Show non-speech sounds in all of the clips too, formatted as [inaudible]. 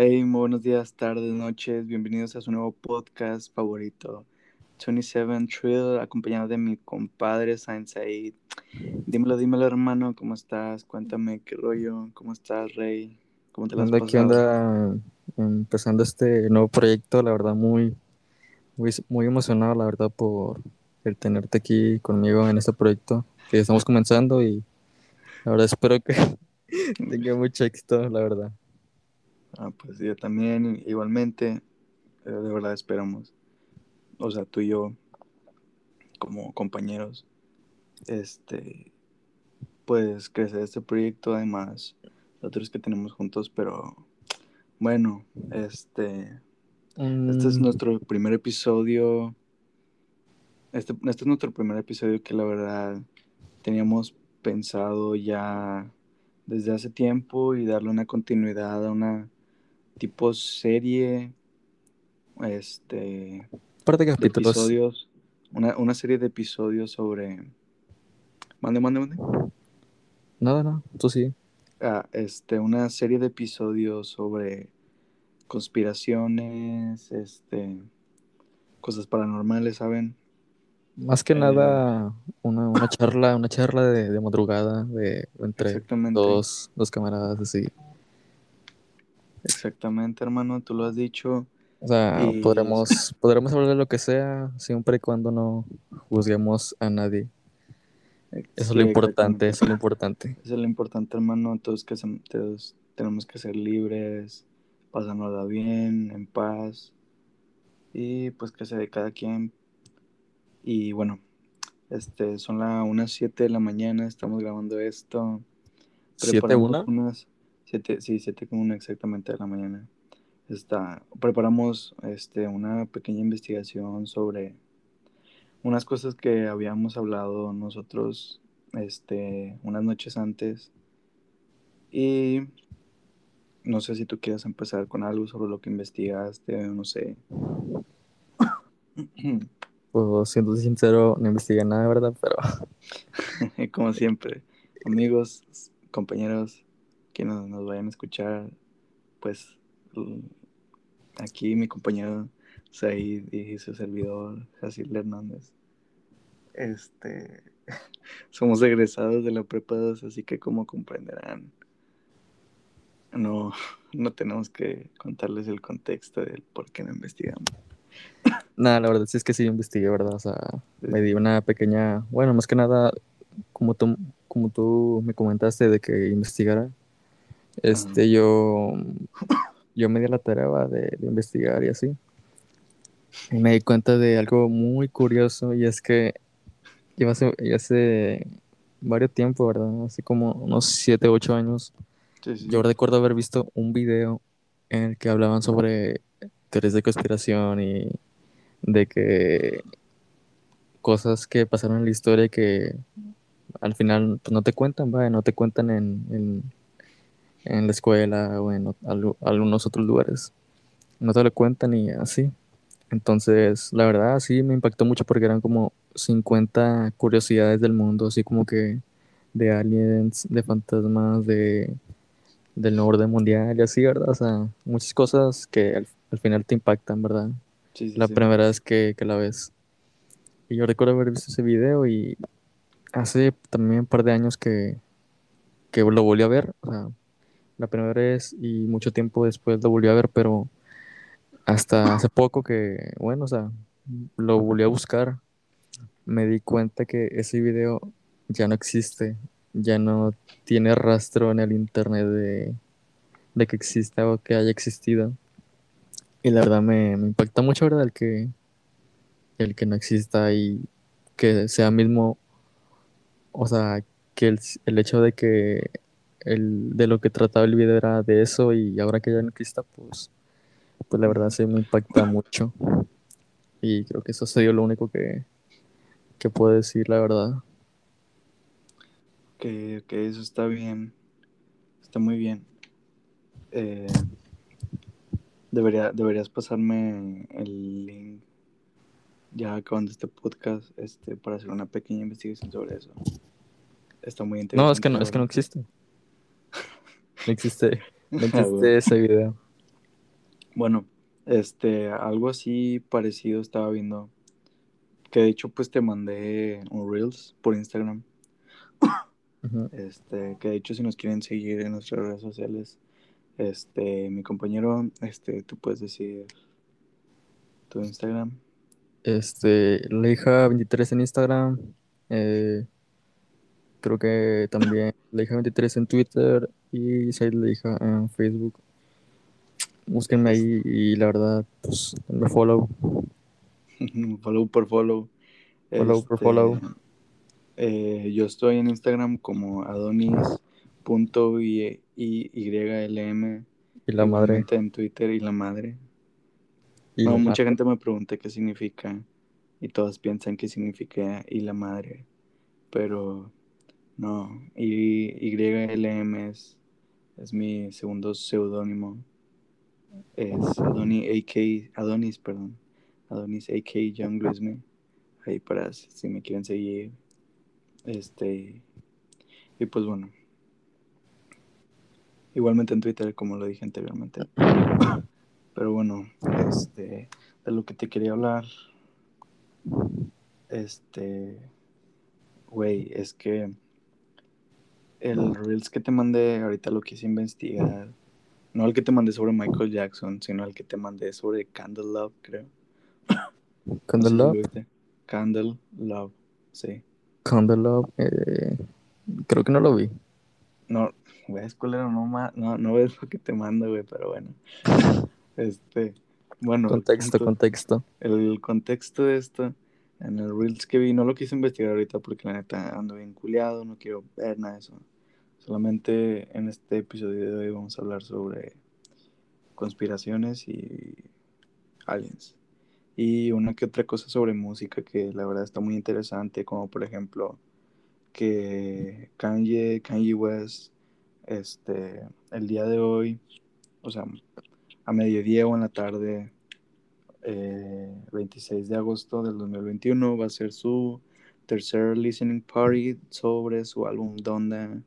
Hey, buenos días, tardes, noches. Bienvenidos a su nuevo podcast favorito, 27 Trill, acompañado de mi compadre Said. Dímelo, dímelo, hermano, ¿cómo estás? Cuéntame qué rollo, ¿cómo estás, Rey? ¿Cómo te la has pasado? ¿Qué onda? Empezando este nuevo proyecto, la verdad, muy, muy, muy emocionado, la verdad, por el tenerte aquí conmigo en este proyecto que estamos comenzando y la verdad espero que [laughs] tenga mucho éxito, la verdad. Ah, pues yo también, igualmente, eh, de verdad esperamos, o sea, tú y yo, como compañeros, este, pues crecer este proyecto, además, otros que tenemos juntos, pero bueno, este, este es mm. nuestro primer episodio, este, este es nuestro primer episodio que la verdad teníamos pensado ya desde hace tiempo y darle una continuidad a una tipo serie, este, parte de capítulos. episodios, una, una, serie de episodios sobre, mande, mande, mande. Nada, no, tú sí. Ah, este, una serie de episodios sobre conspiraciones, este, cosas paranormales, ¿saben? Más que nada, una, una, charla, una charla de, de madrugada de, entre dos, dos camaradas así. Exactamente, hermano, tú lo has dicho. O sea, podremos, podremos hablar de lo que sea, siempre y cuando no juzguemos a nadie. Eso es lo importante, eso es lo importante. Eso es lo importante, hermano, todos, que todos tenemos que ser libres, pasándola bien, en paz, y pues que sea de cada quien y bueno, este, son las unas 7 de la mañana, estamos grabando esto. ¿Siete una? Unas, siete, sí, 7 con una exactamente de la mañana. Está, preparamos este, una pequeña investigación sobre unas cosas que habíamos hablado nosotros este, unas noches antes. Y no sé si tú quieres empezar con algo sobre lo que investigaste, no sé. [coughs] Pues siendo sincero, no investigué nada, ¿verdad? Pero. [laughs] Como siempre, amigos, compañeros que nos, vayan a escuchar, pues aquí mi compañero Said y su servidor, Jacil Hernández. Este. [laughs] Somos egresados de la prepa 2, así que como comprenderán, no, no tenemos que contarles el contexto del por qué no investigamos. [coughs] Nada, la verdad sí es que sí investigué, ¿verdad? O sea, me di una pequeña, bueno, más que nada, como tú, como tú me comentaste de que investigara, este, yo, yo me di la tarea de, de, investigar y así. Y me di cuenta de algo muy curioso y es que ya hace, hace varios tiempo, ¿verdad? Así como unos 7, 8 años, yo recuerdo haber visto un video en el que hablaban sobre teorías de conspiración y de que cosas que pasaron en la historia que al final pues, no te cuentan, ¿vale? no te cuentan en, en, la escuela o en algunos otros lugares. No te lo cuentan y así. Entonces, la verdad, sí me impactó mucho porque eran como 50 curiosidades del mundo, así como que de aliens, de fantasmas, de del orden mundial y así, ¿verdad? O sea, muchas cosas que al, al final te impactan, ¿verdad? la primera vez que, la ves. Y yo recuerdo haber visto ese video y hace también un par de años que, que lo volví a ver. O sea, la primera vez y mucho tiempo después lo volví a ver, pero hasta hace poco que, bueno, o sea, lo volví a buscar. Me di cuenta que ese video ya no existe, ya no tiene rastro en el internet de, de que exista o que haya existido. Y la verdad me, me impacta mucho, ¿verdad? El que, el que no exista y que sea mismo, o sea, que el, el hecho de que el, de lo que trataba el video era de eso y ahora que ya no exista, pues, pues la verdad sí me impacta mucho. Y creo que eso sería lo único que, que puedo decir, la verdad. Que, que eso está bien, está muy bien. Eh, Debería, deberías pasarme el link ya acabando este podcast este, para hacer una pequeña investigación sobre eso. Está muy interesante. No, es que no, es que no existe. No existe, no existe ese video. Bueno, este, algo así parecido estaba viendo. Que de hecho, pues te mandé un Reels por Instagram. Este, que de hecho, si nos quieren seguir en nuestras redes sociales, este, mi compañero, este, tú puedes decir tu Instagram. Este, Leija23 en Instagram. Eh, creo que también Leija23 en Twitter y Said Leija en Facebook. Búsquenme ahí y la verdad, pues, me follow. [laughs] follow por follow. Follow por follow. Este, eh, yo estoy en Instagram como adonis.ylm. Y la madre. En Twitter y la madre. no, mucha gente me pregunta qué significa. Y todas piensan que significa y la madre. Pero no. Y YLM es, es mi segundo seudónimo. Es Adonis AK, Adonis, perdón. Adonis AK Young Luisme. Ahí para si me quieren seguir. Este. Y pues bueno. Igualmente en Twitter, como lo dije anteriormente. Pero bueno, este. De lo que te quería hablar. Este. Güey, es que. El Reels que te mandé, ahorita lo quise investigar no el que te mandé sobre Michael Jackson, sino el que te mandé sobre Candle Love, creo. [laughs] ¿Candle Love? Candle Love, sí. Candle Love, eh, creo que no lo vi. No, ves, culero, no, no, no ves lo que te mando, güey, pero bueno. [laughs] este, bueno. Contexto, contexto. El contexto de esto, en el Reels que vi, no lo quise investigar ahorita porque la neta ando bien culiado, no quiero ver nada de eso. Solamente en este episodio de hoy vamos a hablar sobre conspiraciones y aliens. Y una que otra cosa sobre música que la verdad está muy interesante, como por ejemplo que Kanye, Kanye West, este, el día de hoy, o sea, a mediodía o en la tarde, 26 eh, de agosto del 2021, va a ser su tercer listening party sobre su álbum Donda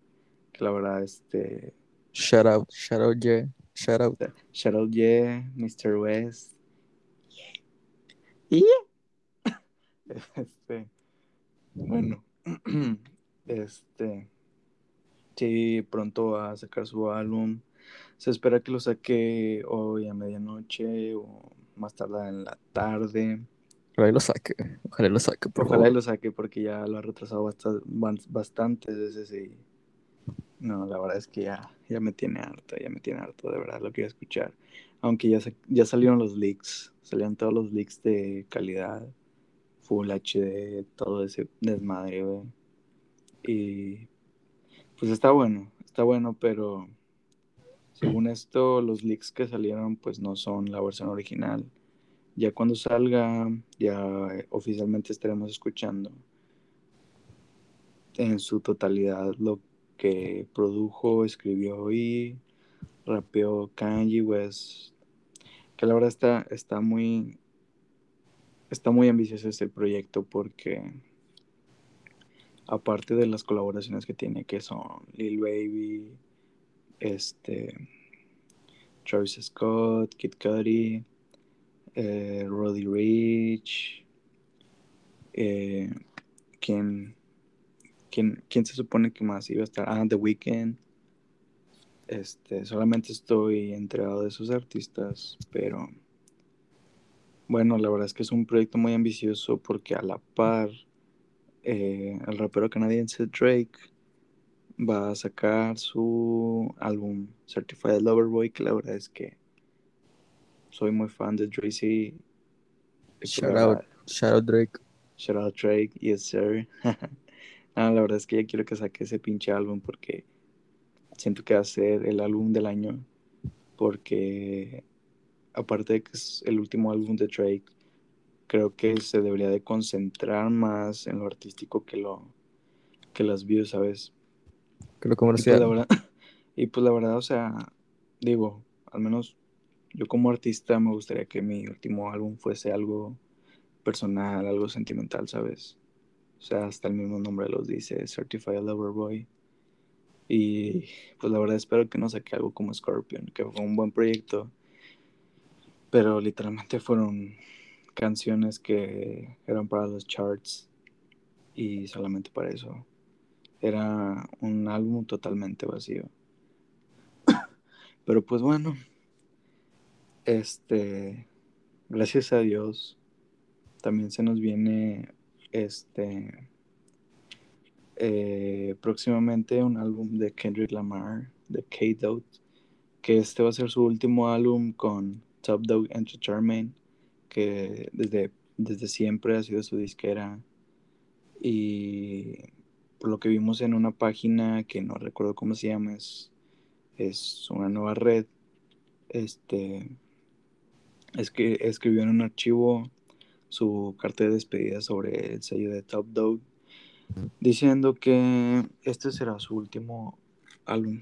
la verdad, este... Shout out, shout out, yeah, shout out. Shout out, yeah, Mr. West. Yeah. [laughs] Este, bueno, [clears throat] este, sí, pronto va a sacar su álbum. Se espera que lo saque hoy a medianoche o más tarde en la tarde. Ojalá lo saque, ojalá lo saque, por Ojalá lo saque porque ya lo ha retrasado bastante, bastantes veces y no, la verdad es que ya, ya me tiene harto, ya me tiene harto, de verdad lo quiero escuchar. Aunque ya, ya salieron los leaks, salieron todos los leaks de calidad, Full HD, todo ese desmadre, güey. Y pues está bueno, está bueno, pero según esto, los leaks que salieron pues no son la versión original. Ya cuando salga, ya oficialmente estaremos escuchando en su totalidad lo que produjo, escribió y rapeó Kanye West. Que la verdad está, está muy. Está muy ambicioso este proyecto porque. Aparte de las colaboraciones que tiene, que son Lil Baby, este. Travis Scott, Kid Cudi, eh, Roddy Rich, eh, quien ¿Quién, se supone que más iba a estar? Ah, The Weeknd. Este, solamente estoy enterado de esos artistas, pero bueno, la verdad es que es un proyecto muy ambicioso porque a la par eh, el rapero canadiense Drake va a sacar su álbum Certified Lover Boy, que la verdad es que soy muy fan de Drake. Shout out, shout out Drake. Shout out Drake, yes sir. [laughs] Ah, la verdad es que ya quiero que saque ese pinche álbum porque siento que va a ser el álbum del año. Porque aparte de que es el último álbum de Drake, creo que se debería de concentrar más en lo artístico que lo que las views, ¿sabes? Que lo comercial. Y pues, la verdad, [laughs] y pues la verdad, o sea, digo, al menos yo como artista me gustaría que mi último álbum fuese algo personal, algo sentimental, ¿sabes? O sea, hasta el mismo nombre los dice, Certified Lover Boy. Y pues la verdad espero que no saque algo como Scorpion, que fue un buen proyecto. Pero literalmente fueron canciones que eran para los charts y solamente para eso. Era un álbum totalmente vacío. Pero pues bueno, este, gracias a Dios, también se nos viene este eh, próximamente un álbum de Kendrick Lamar, de K-Dot, que este va a ser su último álbum con Top Dog Entertainment, que desde, desde siempre ha sido su disquera. Y por lo que vimos en una página que no recuerdo cómo se llama, es, es una nueva red. Este es que escribió en un archivo su carta de despedida sobre el sello de Top Dog, diciendo que este será su último álbum.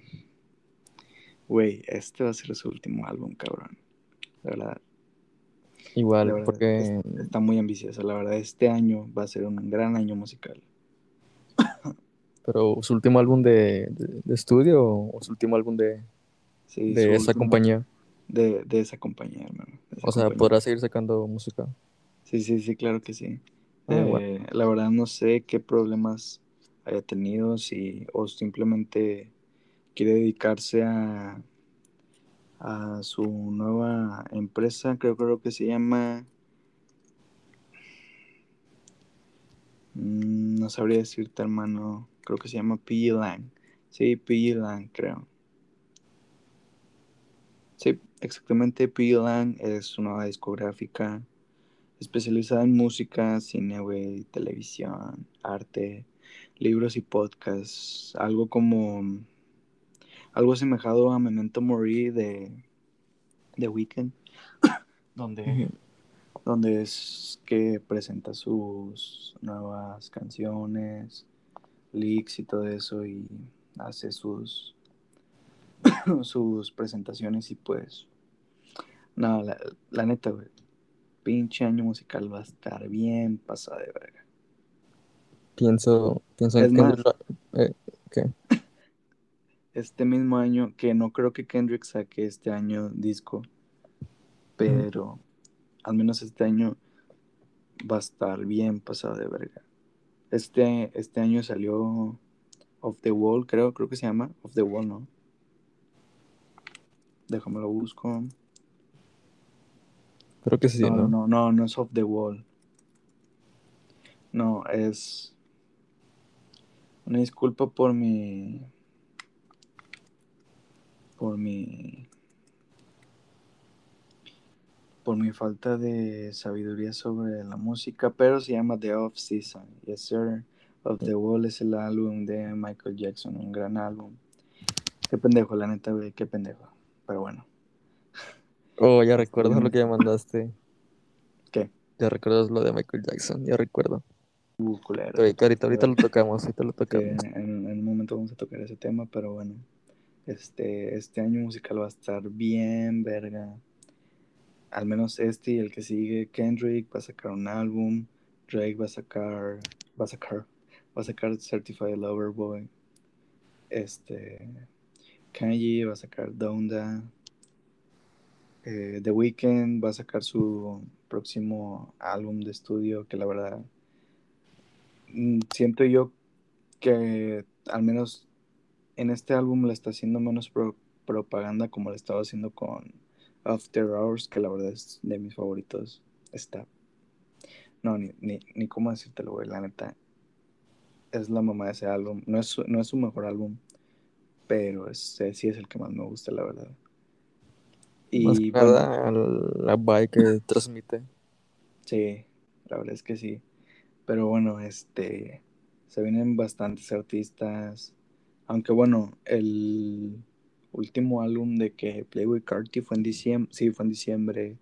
Güey, este va a ser su último álbum, cabrón. La verdad. Igual, porque... Está muy ambicioso, la verdad. Este año va a ser un gran año musical. Pero su último álbum de, estudio o su último álbum de, de esa compañía. De, esa compañía, hermano. o sea, podrá seguir sacando música. Sí, sí, sí, claro que sí. Ah, eh, la verdad no sé qué problemas haya tenido, si, o simplemente quiere dedicarse a, a su nueva empresa, creo, creo que se llama... Mm, no sabría decirte, hermano. Creo que se llama P. Lang. Sí, P. Lang, creo. Sí, exactamente. P. Lang es una discográfica especializada en música, cine, televisión, arte, libros y podcasts. Algo como. Algo asemejado a Memento Mori de, de Weekend, [coughs] donde, donde es que presenta sus nuevas canciones, leaks y todo eso, y hace sus, [coughs] sus presentaciones y pues. No, la, la neta, güey pinche año musical va a estar bien pasada de verga. Pienso, pienso en eh, [laughs] Este mismo año, que no creo que Kendrick saque este año disco, pero al menos este año va a estar bien pasada de verga. Este, este año salió Off the Wall, creo, creo que se llama Off the Wall, ¿no? Déjame lo busco. Creo que sí, ¿no? No, no, no, es off the wall. No, es. Una disculpa por mi. Por mi. Por mi falta de sabiduría sobre la música, pero se llama The Off Season. Yes, sir. Off the Wall es el álbum de Michael Jackson, un gran álbum. Qué pendejo, la neta, güey, qué pendejo. Pero bueno. Oh, ya recuerdo lo que ya mandaste. [laughs] ¿Qué? Ya recuerdas lo de Michael Jackson, ya recuerdo. Uh, culero. Ahorita, ahorita, lo tocamos, ahorita lo [laughs] tocamos. En, un momento vamos a tocar ese tema, pero bueno. Este, este año musical va a estar bien, verga. Al menos este y el que sigue, Kendrick va a sacar un álbum. Drake va a sacar, va a sacar, va a sacar Certified Lover Boy. Este, Kanye va a sacar Donda. Eh, The Weeknd va a sacar su próximo álbum de estudio que la verdad mm, siento yo que al menos en este álbum le está haciendo menos propaganda como le estaba haciendo con After Hours, que la verdad es de mis favoritos. Está. No, ni, ni, ni cómo decírtelo, güey, la neta. Es la mamá de ese álbum. No es, no es su mejor álbum, pero es, sí es el que más me gusta, la verdad. Y nada, la vibe que [laughs] transmite. Sí, la verdad es que sí. Pero bueno, este se vienen bastantes artistas. Aunque bueno, el último álbum de que Playboy Carti fue en diciembre, sí, fue en diciembre.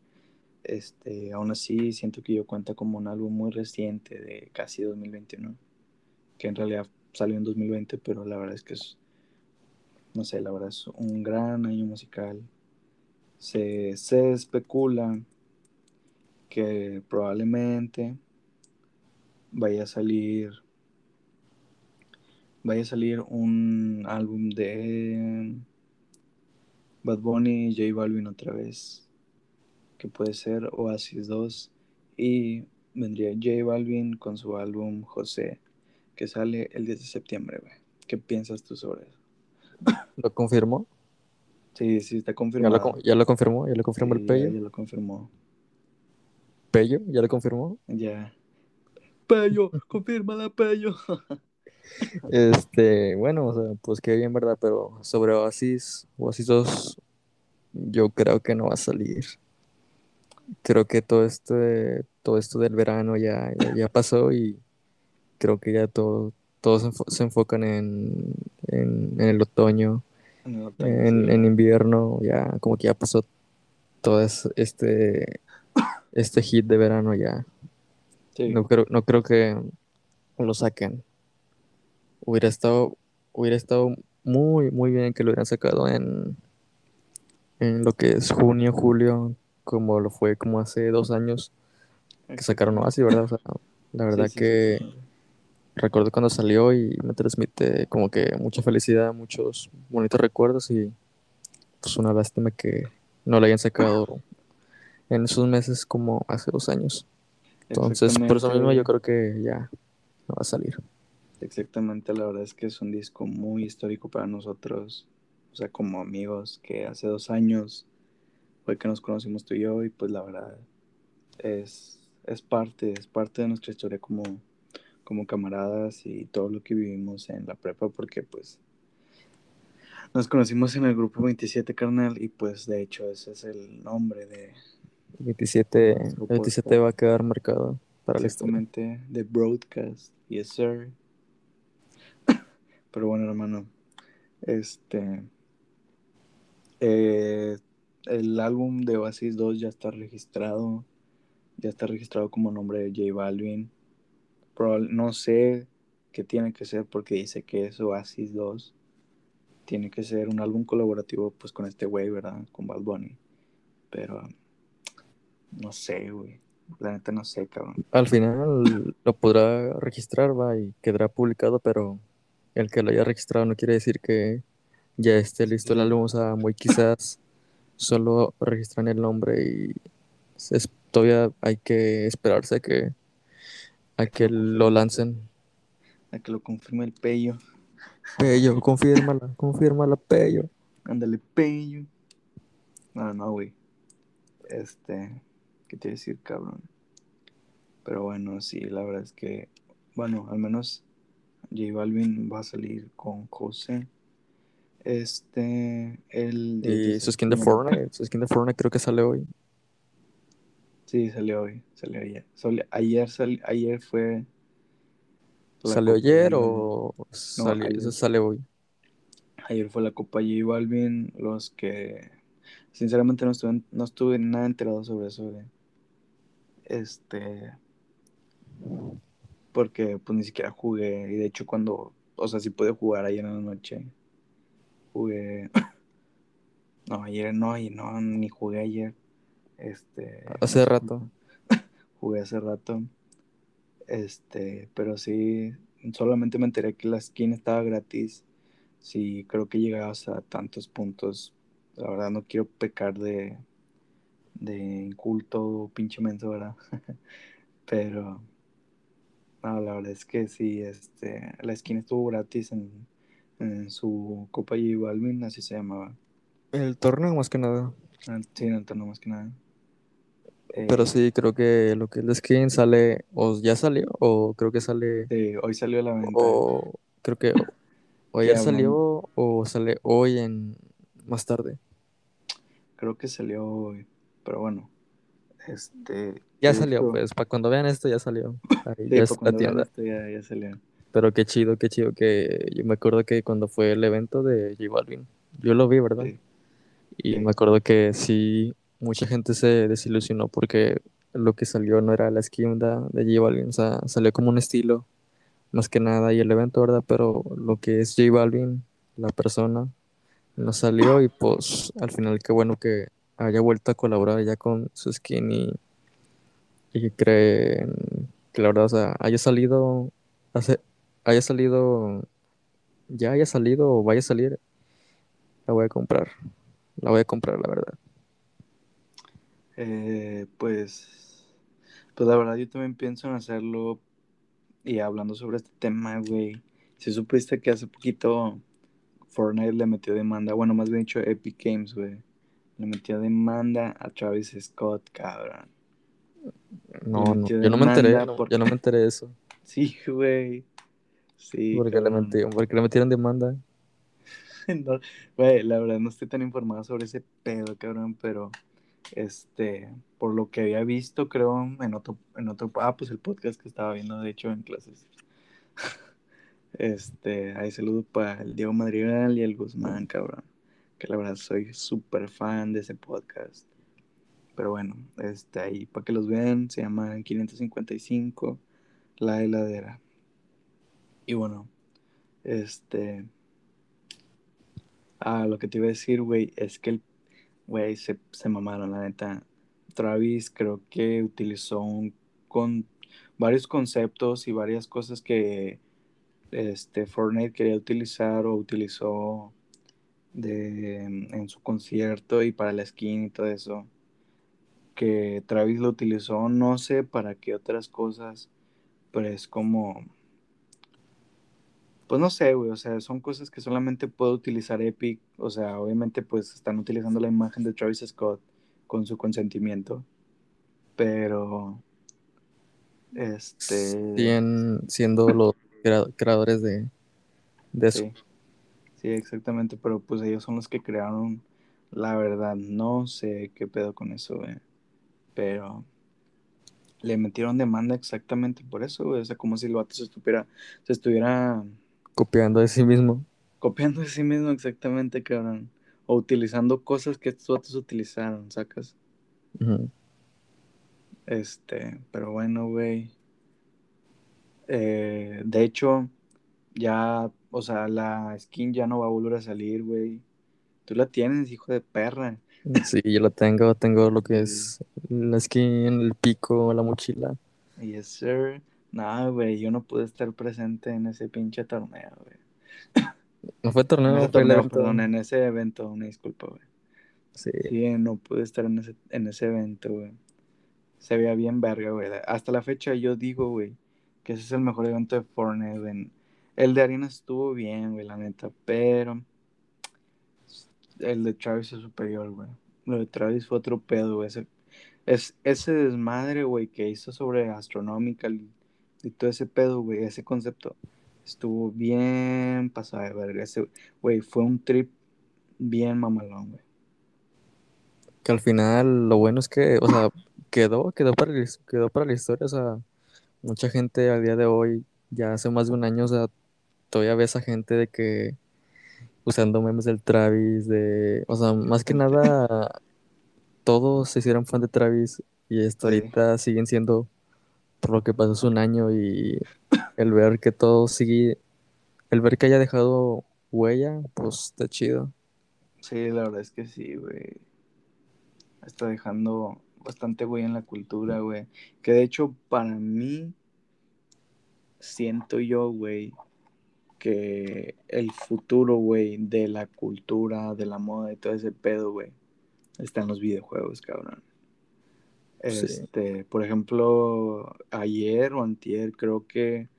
Este, aún así siento que yo cuenta como un álbum muy reciente de casi 2021, que en realidad salió en 2020, pero la verdad es que es no sé, la verdad es un gran año musical se, especula que probablemente vaya a salir vaya a salir un álbum de Bad Bunny J Balvin otra vez, que puede ser Oasis 2, y vendría J Balvin con su álbum José, que sale el 10 de septiembre, güey. ¿Qué piensas tú sobre eso? ¿Lo confirmó? Sí, sí, está ¿Ya confirmado. lo, ya lo confirmó? ¿Ya lo confirmó Sí, el ya- Pello? Ya, lo confirmó. ¿Pello? ¿Ya lo confirmó? Ya. Pello, confírmala, Pello. [laughs] Este, bueno, o sea, pues qué bien, ¿verdad? Pero sobre Oasis, Oasis 2, yo creo que no va a salir. Creo que todo este, todo esto del verano ya, ya, ya pasó y creo que ya todo, todos se, enfo- se enfocan en, en, en el otoño, En el otoño, en, sí. en invierno, ya como que ya pasó todo es- este, este hit de verano ya. Sí. No creo, no creo que lo saquen. Hubiera estado, hubiera estado muy, muy bien que lo hubieran sacado en, en lo que es junio, julio, como lo fue como hace dos años que sacaron Oasis, ¿verdad? O sea, la verdad Sí, sí, sí, que sí. recuerdo cuando salió y me transmite como que mucha felicidad, muchos bonitos recuerdos y pues una lástima que no lo hayan sacado en esos meses como hace dos años. Entonces, por eso mismo yo creo que ya no va a salir. Exactamente, la verdad es que es un disco muy histórico para nosotros, o sea, como amigos, que hace dos años fue que nos conocimos tú y yo, y pues la verdad es, es parte, es parte de nuestra historia como, como camaradas y todo lo que vivimos en la prepa, porque pues nos conocimos en el grupo 27, carnal, y pues de hecho ese es el nombre de 27, Nuestro 27 podcast. va a quedar marcado para la exactamente de Broadcast, yes sir. Pero bueno, hermano, este, eh, el álbum de Oasis 2 ya está registrado, ya está registrado como nombre de J Balvin. Probable- no sé qué tiene que ser porque dice que es Oasis 2. Tiene que ser un álbum colaborativo pues con este güey, ¿verdad? Con Bad Bunny. Pero no sé, güey. La neta no sé, cabrón. Al final lo podrá registrar, va, y quedará publicado, pero el que lo haya registrado no quiere decir que ya esté listo el álbum, o sea, muy quizás solo registran el nombre y es- todavía hay que esperarse a que, a que lo lancen. A que lo confirme el Pello. Pello, confírmala, [laughs] confírmala, Pello. Ándale, Pello. No, no, güey. Este, ¿qué te iba a decir, cabrón? Pero bueno, sí, la verdad es que, bueno, al menos J Balvin va a salir con José. Este, el 10 Y su skin de. Fortnite, su skin de Fortnite creo que sale hoy. Sí, salió hoy, salió ayer. Ayer, sali- ayer fue. ¿Salió ayer o sale, ayer. eso sale hoy? Ayer fue la Copa J Balvin, los que sinceramente no estuve, no estuve nada enterado sobre eso. Este, porque pues ni siquiera jugué, y de hecho cuando, o sea, sí pude jugar ayer en la noche, jugué, [laughs] no, ayer no, ayer no, ni jugué ayer, este, Hace rato. [laughs] jugué hace rato, este, pero sí, solamente me enteré que la skin estaba gratis, sí, creo que llegabas a tantos puntos, la verdad no quiero pecar de, de inculto, pinche menso, ¿verdad? [laughs] pero, no, la verdad es que sí, este, la skin estuvo gratis en, en su Copa J Balvin, así se llamaba, El torneo más que nada. Ah, sí, en el torneo más que nada. Eh, Pero sí, creo que lo que es la skin sale, o ya salió, o creo que sale, sí, hoy salió a la venta. o creo que o ayer hablando- salió, o sale hoy en más tarde. Creo que salió hoy, pero bueno, este... Ya salió, pues, para cuando vean esto ya salió. Ahí Sí, ya es la tienda. esto ya, ya salió. Pero qué chido, qué chido que yo me acuerdo que cuando fue el evento de J Balvin, yo lo vi, ¿verdad? Sí. Y Sí. me acuerdo que sí, mucha gente se desilusionó porque lo que salió no era la skin da- de J Balvin, o sea, salió como un estilo, más que nada, y el evento, ¿verdad? Pero lo que es J Balvin, la persona, no salió y pues al final qué bueno que haya vuelto a colaborar ya con su skin y, y que creen que la verdad, o sea, haya salido, hace, haya salido ya haya salido o vaya a salir, la voy a comprar. La voy a comprar, la verdad. Eh, pues, pues la verdad yo también pienso en hacerlo y hablando sobre este tema, güey. Si supiste que hace poquito Fortnite le metió demanda, bueno, más bien dicho Epic Games, güey. Le metió demanda a Travis Scott, cabrón. No, no, yo no me enteré, yo no me enteré de eso. [laughs] Sí, güey. Sí, ¿Por qué, le metieron, ¿Por qué le metieron demanda? [laughs] güey, la verdad no estoy tan informado sobre ese pedo, cabrón, pero este, por lo que había visto, creo, en otro, en otro, ah, pues el podcast que estaba viendo, de hecho, en clases. [laughs] Este, ahí saludo para el Diego Madrigal y el Guzmán, cabrón. Que la verdad soy súper fan de ese podcast. Pero bueno, este, ahí para que los vean, se llama 555 La Heladera. Y bueno, este. Ah, lo que te iba a decir, güey, es que el. Güey, se, se mamaron, la neta. Travis creo que utilizó con varios conceptos y varias cosas que este, Fortnite quería utilizar o utilizó de, en su concierto y para la skin y todo eso. Que Travis lo utilizó, no sé para qué otras cosas, pero es como... Pues no sé, güey, o sea, son cosas que solamente puede utilizar Epic, o sea, obviamente pues están utilizando la imagen de Travis Scott con su consentimiento, pero este siendo los creadores de, eso. Sí. exactamente, pero pues ellos son los que crearon, la verdad, no sé qué pedo con eso, güey. Pero le metieron demanda exactamente por eso, güey. O sea, como si el vato se estuviera, se estuviera... Copiando de sí mismo. Copiando de sí mismo exactamente, cabrón. O utilizando cosas que estos vatos utilizaron, sacas. Este, pero bueno, güey. Eh, de hecho, ya, o sea, la skin ya no va a volver a salir, güey. Tú la tienes, hijo de perra. Sí, yo la tengo, tengo lo que es la skin, el pico, la mochila. Yes, sir. No, güey, yo no pude estar presente en ese pinche torneo, güey. [coughs] No fue torneo, fue torneo, perdón, en ese evento, una disculpa, güey. Sí. sí. no pude estar en ese, en ese evento, güey. Se veía bien verga, güey. Hasta la fecha yo digo, güey, que ese es el mejor evento de Fortnite, El de Arena estuvo bien, güey, la neta, pero el de Travis es superior, güey. Lo de Travis fue otro pedo, güey. Ese, es, ese desmadre, güey, que hizo sobre Astronomical y, todo ese pedo, güey, ese concepto, estuvo bien pasado de verga. Ese, güey, fue un trip bien mamalón, güey. Que al final, lo bueno es que, o sea, quedó, quedó para, quedó para la historia, o sea mucha gente a día de hoy, ya hace más de un año, o sea, todavía ves a gente de que usando memes del Travis, de, o sea, más que nada, todos se hicieron fan de Travis y hasta ahorita siguen siendo por lo que pasó hace un año y el ver que todo sigue, el ver que haya dejado huella, pues está chido. Sí, la verdad es que sí, güey. Está dejando bastante, güey, en la cultura, güey. Que de hecho, para mí, siento yo, güey, que el futuro, güey, de la cultura, de la moda y todo ese pedo, güey, está en los videojuegos, cabrón. Este, por ejemplo, ayer o antier, creo que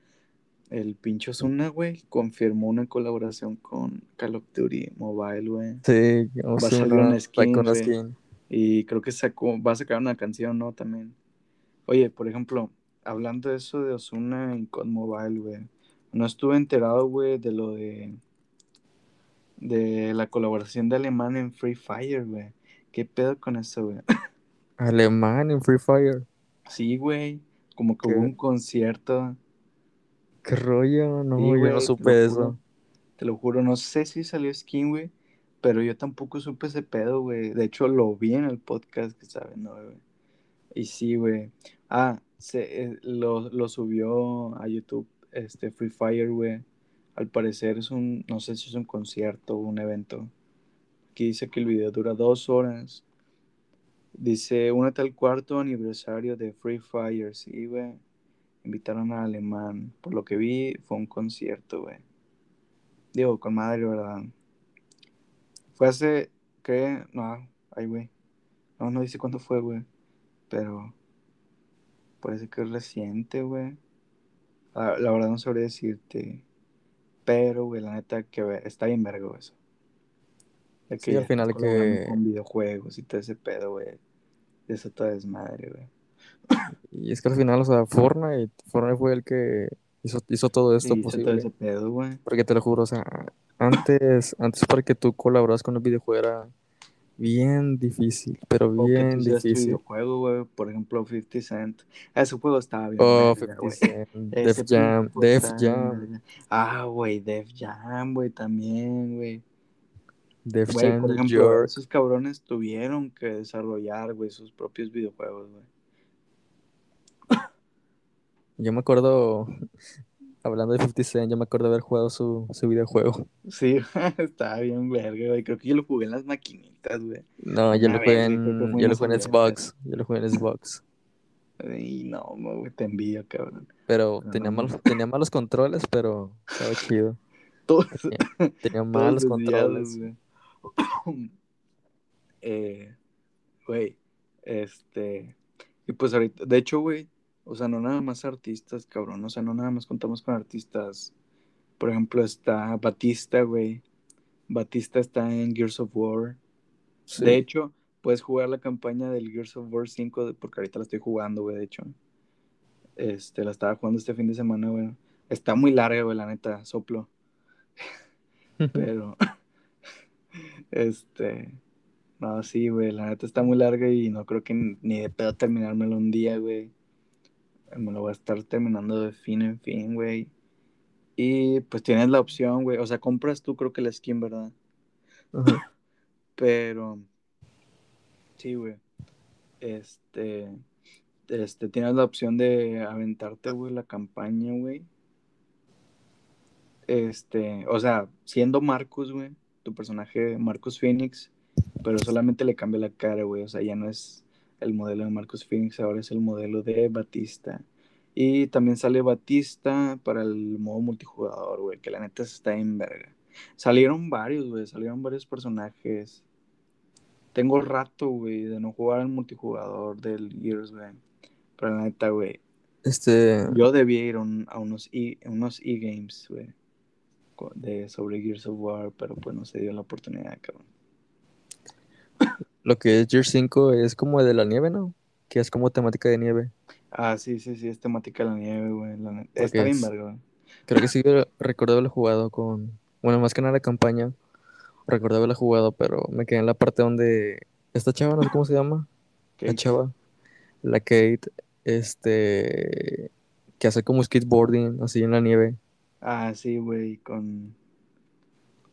el pincho Zuna, güey, confirmó una colaboración con Call of Duty Mobile, güey. Sí, va a salir una skin, y creo que sacó, va a sacar una canción, ¿no? También. Oye, por ejemplo, hablando de eso de Osuna en COD Mobile, güey. No estuve enterado, güey, de lo de. de la colaboración de Alemán en Free Fire, güey. ¿Qué pedo con eso, güey? [laughs] Alemán en Free Fire. Sí, güey. Como que hubo un concierto. ¿Qué rollo? No, yo no supe eso. te lo juro, no sé si salió skin, güey. Pero yo tampoco supe ese pedo, güey. De hecho, lo vi en el podcast que saben, ¿no, güey? Y sí, güey. Ah, se, eh, lo, lo, subió a YouTube, este Free Fire, güey. Al parecer es un, no sé si es un concierto o un evento. Aquí dice que el video dura dos horas. Dice, únete al cuarto aniversario de Free Fire, sí, güey. Invitaron a Alemán. Por lo que vi, fue un concierto, güey. Digo, con madre, ¿verdad? Fue hace, ¿qué? No, ay, güey. No, no dice cuándo fue, güey. Pero parece que es reciente, güey. La, la verdad no sabría decirte. Pero, güey, la neta que está bien vergo eso. De que Sí, al final que- Con videojuegos y todo ese pedo, güey. Eso todo desmadre, güey. Y es que al final, o sea, Fortnite, Fortnite fue el que hizo, hizo todo esto todo posible. ese pedo, güey. Porque te lo juro, o sea, antes, antes para que tú colaboras con un videojuego era bien difícil, pero O que bien tú seas tu difícil. videojuego, güey. Por ejemplo, 50 Cent. Ese juego estaba bien Oh, verga, 50 güey. Cent, [laughs] Def Jam, Def Jam. Ah, güey, Def Jam, güey, también, güey. Def Jam por ejemplo, York. esos cabrones tuvieron que desarrollar, güey, sus propios videojuegos, güey. Yo me acuerdo, hablando de 50 Cent, yo me acuerdo haber jugado su, su videojuego. Sí, [laughs] estaba bien verga, güey. Creo que yo lo jugué en las maquinitas, güey. No, yo lo jugué vez, creo que en, yo lo jugué en. Xbox, yo lo jugué en Xbox. Y no, güey, te envidio, cabrón. Pero No, tenía, no. malos, tenía malos controles, pero estaba chido. [laughs] Todos, Tenía, [laughs] malos controles. güey. [coughs] eh, güey, este. Y pues ahorita, de hecho, güey, o sea, no nada más artistas, cabrón. O sea, no nada más contamos con artistas. Por ejemplo, está Batista, güey. Batista está en Gears of War. Sí. De hecho, puedes jugar la campaña del Gears of War 5, de- porque ahorita la estoy jugando, güey, de hecho. Este, la estaba jugando este fin de semana, güey. Está muy larga, güey, la neta, soplo. [laughs] Pero, este, no, sí, güey, la neta está muy larga y no creo que ni de pedo terminármelo un día, güey. Me lo voy a estar terminando de fin en fin, güey. Y pues tienes la opción, güey. O sea, compras tú, creo que la skin, ¿verdad? Ajá. Pero, sí, güey. Este, este, tienes la opción de aventarte, güey, la campaña, güey. Este, o sea, siendo Marcus, güey, tu personaje Marcus Phoenix, pero solamente le cambia la cara, güey. O sea, ya no es el modelo de Marcus Phoenix, ahora es el modelo de Batista. Y también sale Batista para el modo multijugador, güey, que la neta está en verga. Salieron varios, güey, salieron varios personajes. Tengo rato, güey, de no jugar al multijugador del Gears, güey. Pero la neta, güey, Este, yo debía ir a, un- a unos e- unos e-games, güey, co- de sobre Gears of War, pero pues no se dio la oportunidad, cabrón. Lo que es Gears 5 es como de la nieve, ¿no? Que es como temática de nieve. Ah, sí, sí, sí, es temática de la nieve, güey. la Está bien es- verga, güey. Creo que sí recuerdo haberlo jugado con, bueno, más que nada la campaña. Recuerdo haberla jugado, pero me quedé en la parte donde esta chava, no sé cómo se llama, la chava, la Kate, este, que hace como skateboarding así en la nieve Ah, sí, güey, con...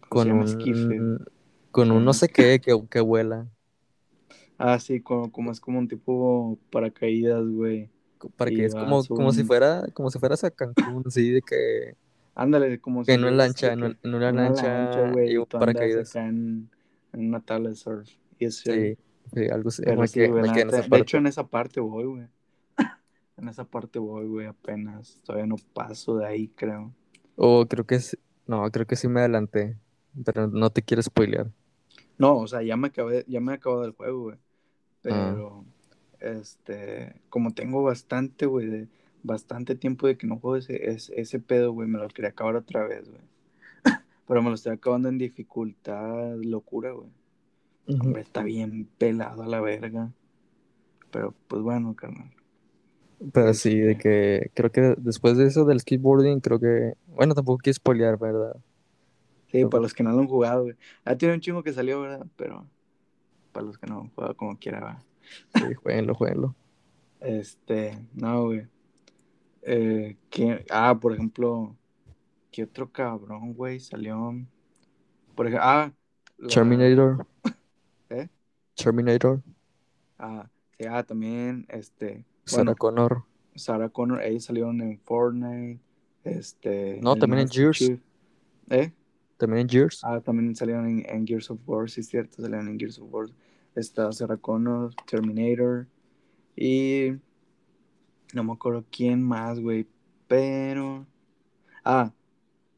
¿cómo con un, con un no sé qué que, que vuela. Ah, sí, como, como es como un tipo paracaídas, güey. Para Y que es como, como si fuera, como si fueras a Cancún, así de que Ándale, como Que en una lancha, en, un- en una lancha güey, y y un paracaídas. acá en, en una tabla de surf. Y eso, Sí, sí, algo así. Pero me sí, quedé, güey, me la quedé en esa De parte. hecho, en esa parte voy, güey. [laughs] En esa parte voy, güey, apenas. Todavía no paso de ahí, creo. O creo que es, no, creo que sí me adelanté, pero no te quiero spoilear. No, o sea, ya me acabé, ya me he acabado el juego, güey. Ah. Pero, este, como tengo bastante, güey, de, bastante tiempo de que no juego ese, ese, ese pedo, güey, me lo quería acabar otra vez, güey. [laughs] Pero me lo estoy acabando en dificultad, locura, güey. Hombre, está bien pelado a la verga. Pero, pues bueno, carnal. Pero sí, de Este- que creo que después de eso del skateboarding, creo que, bueno, tampoco quiero spoilear, ¿verdad? Sí, Pero- para los que no lo han jugado, güey. Ah, tiene un chingo que salió, ¿verdad? Pero para los que no han jugado como quiera, va. Sí, jueguenlo, jueguenlo. Este, no, güey. Eh, ¿quién- Ah, por ejemplo, ¿qué otro cabrón, güey? Salió. Por ejemplo, ah, la- Terminator. [laughs] ¿Eh? Terminator. Ah, sí, ah, también, este. Sarah Bueno, Connor. Sarah Connor, ellos salieron en Fortnite. Este. No, también en Gears. Chief. ¿Eh? También en Gears. Ah, también salieron en, en Gears of War, sí es cierto, salieron en Gears of War. Está Sarah Connor, Terminator y no me acuerdo quién más, güey, pero... Ah,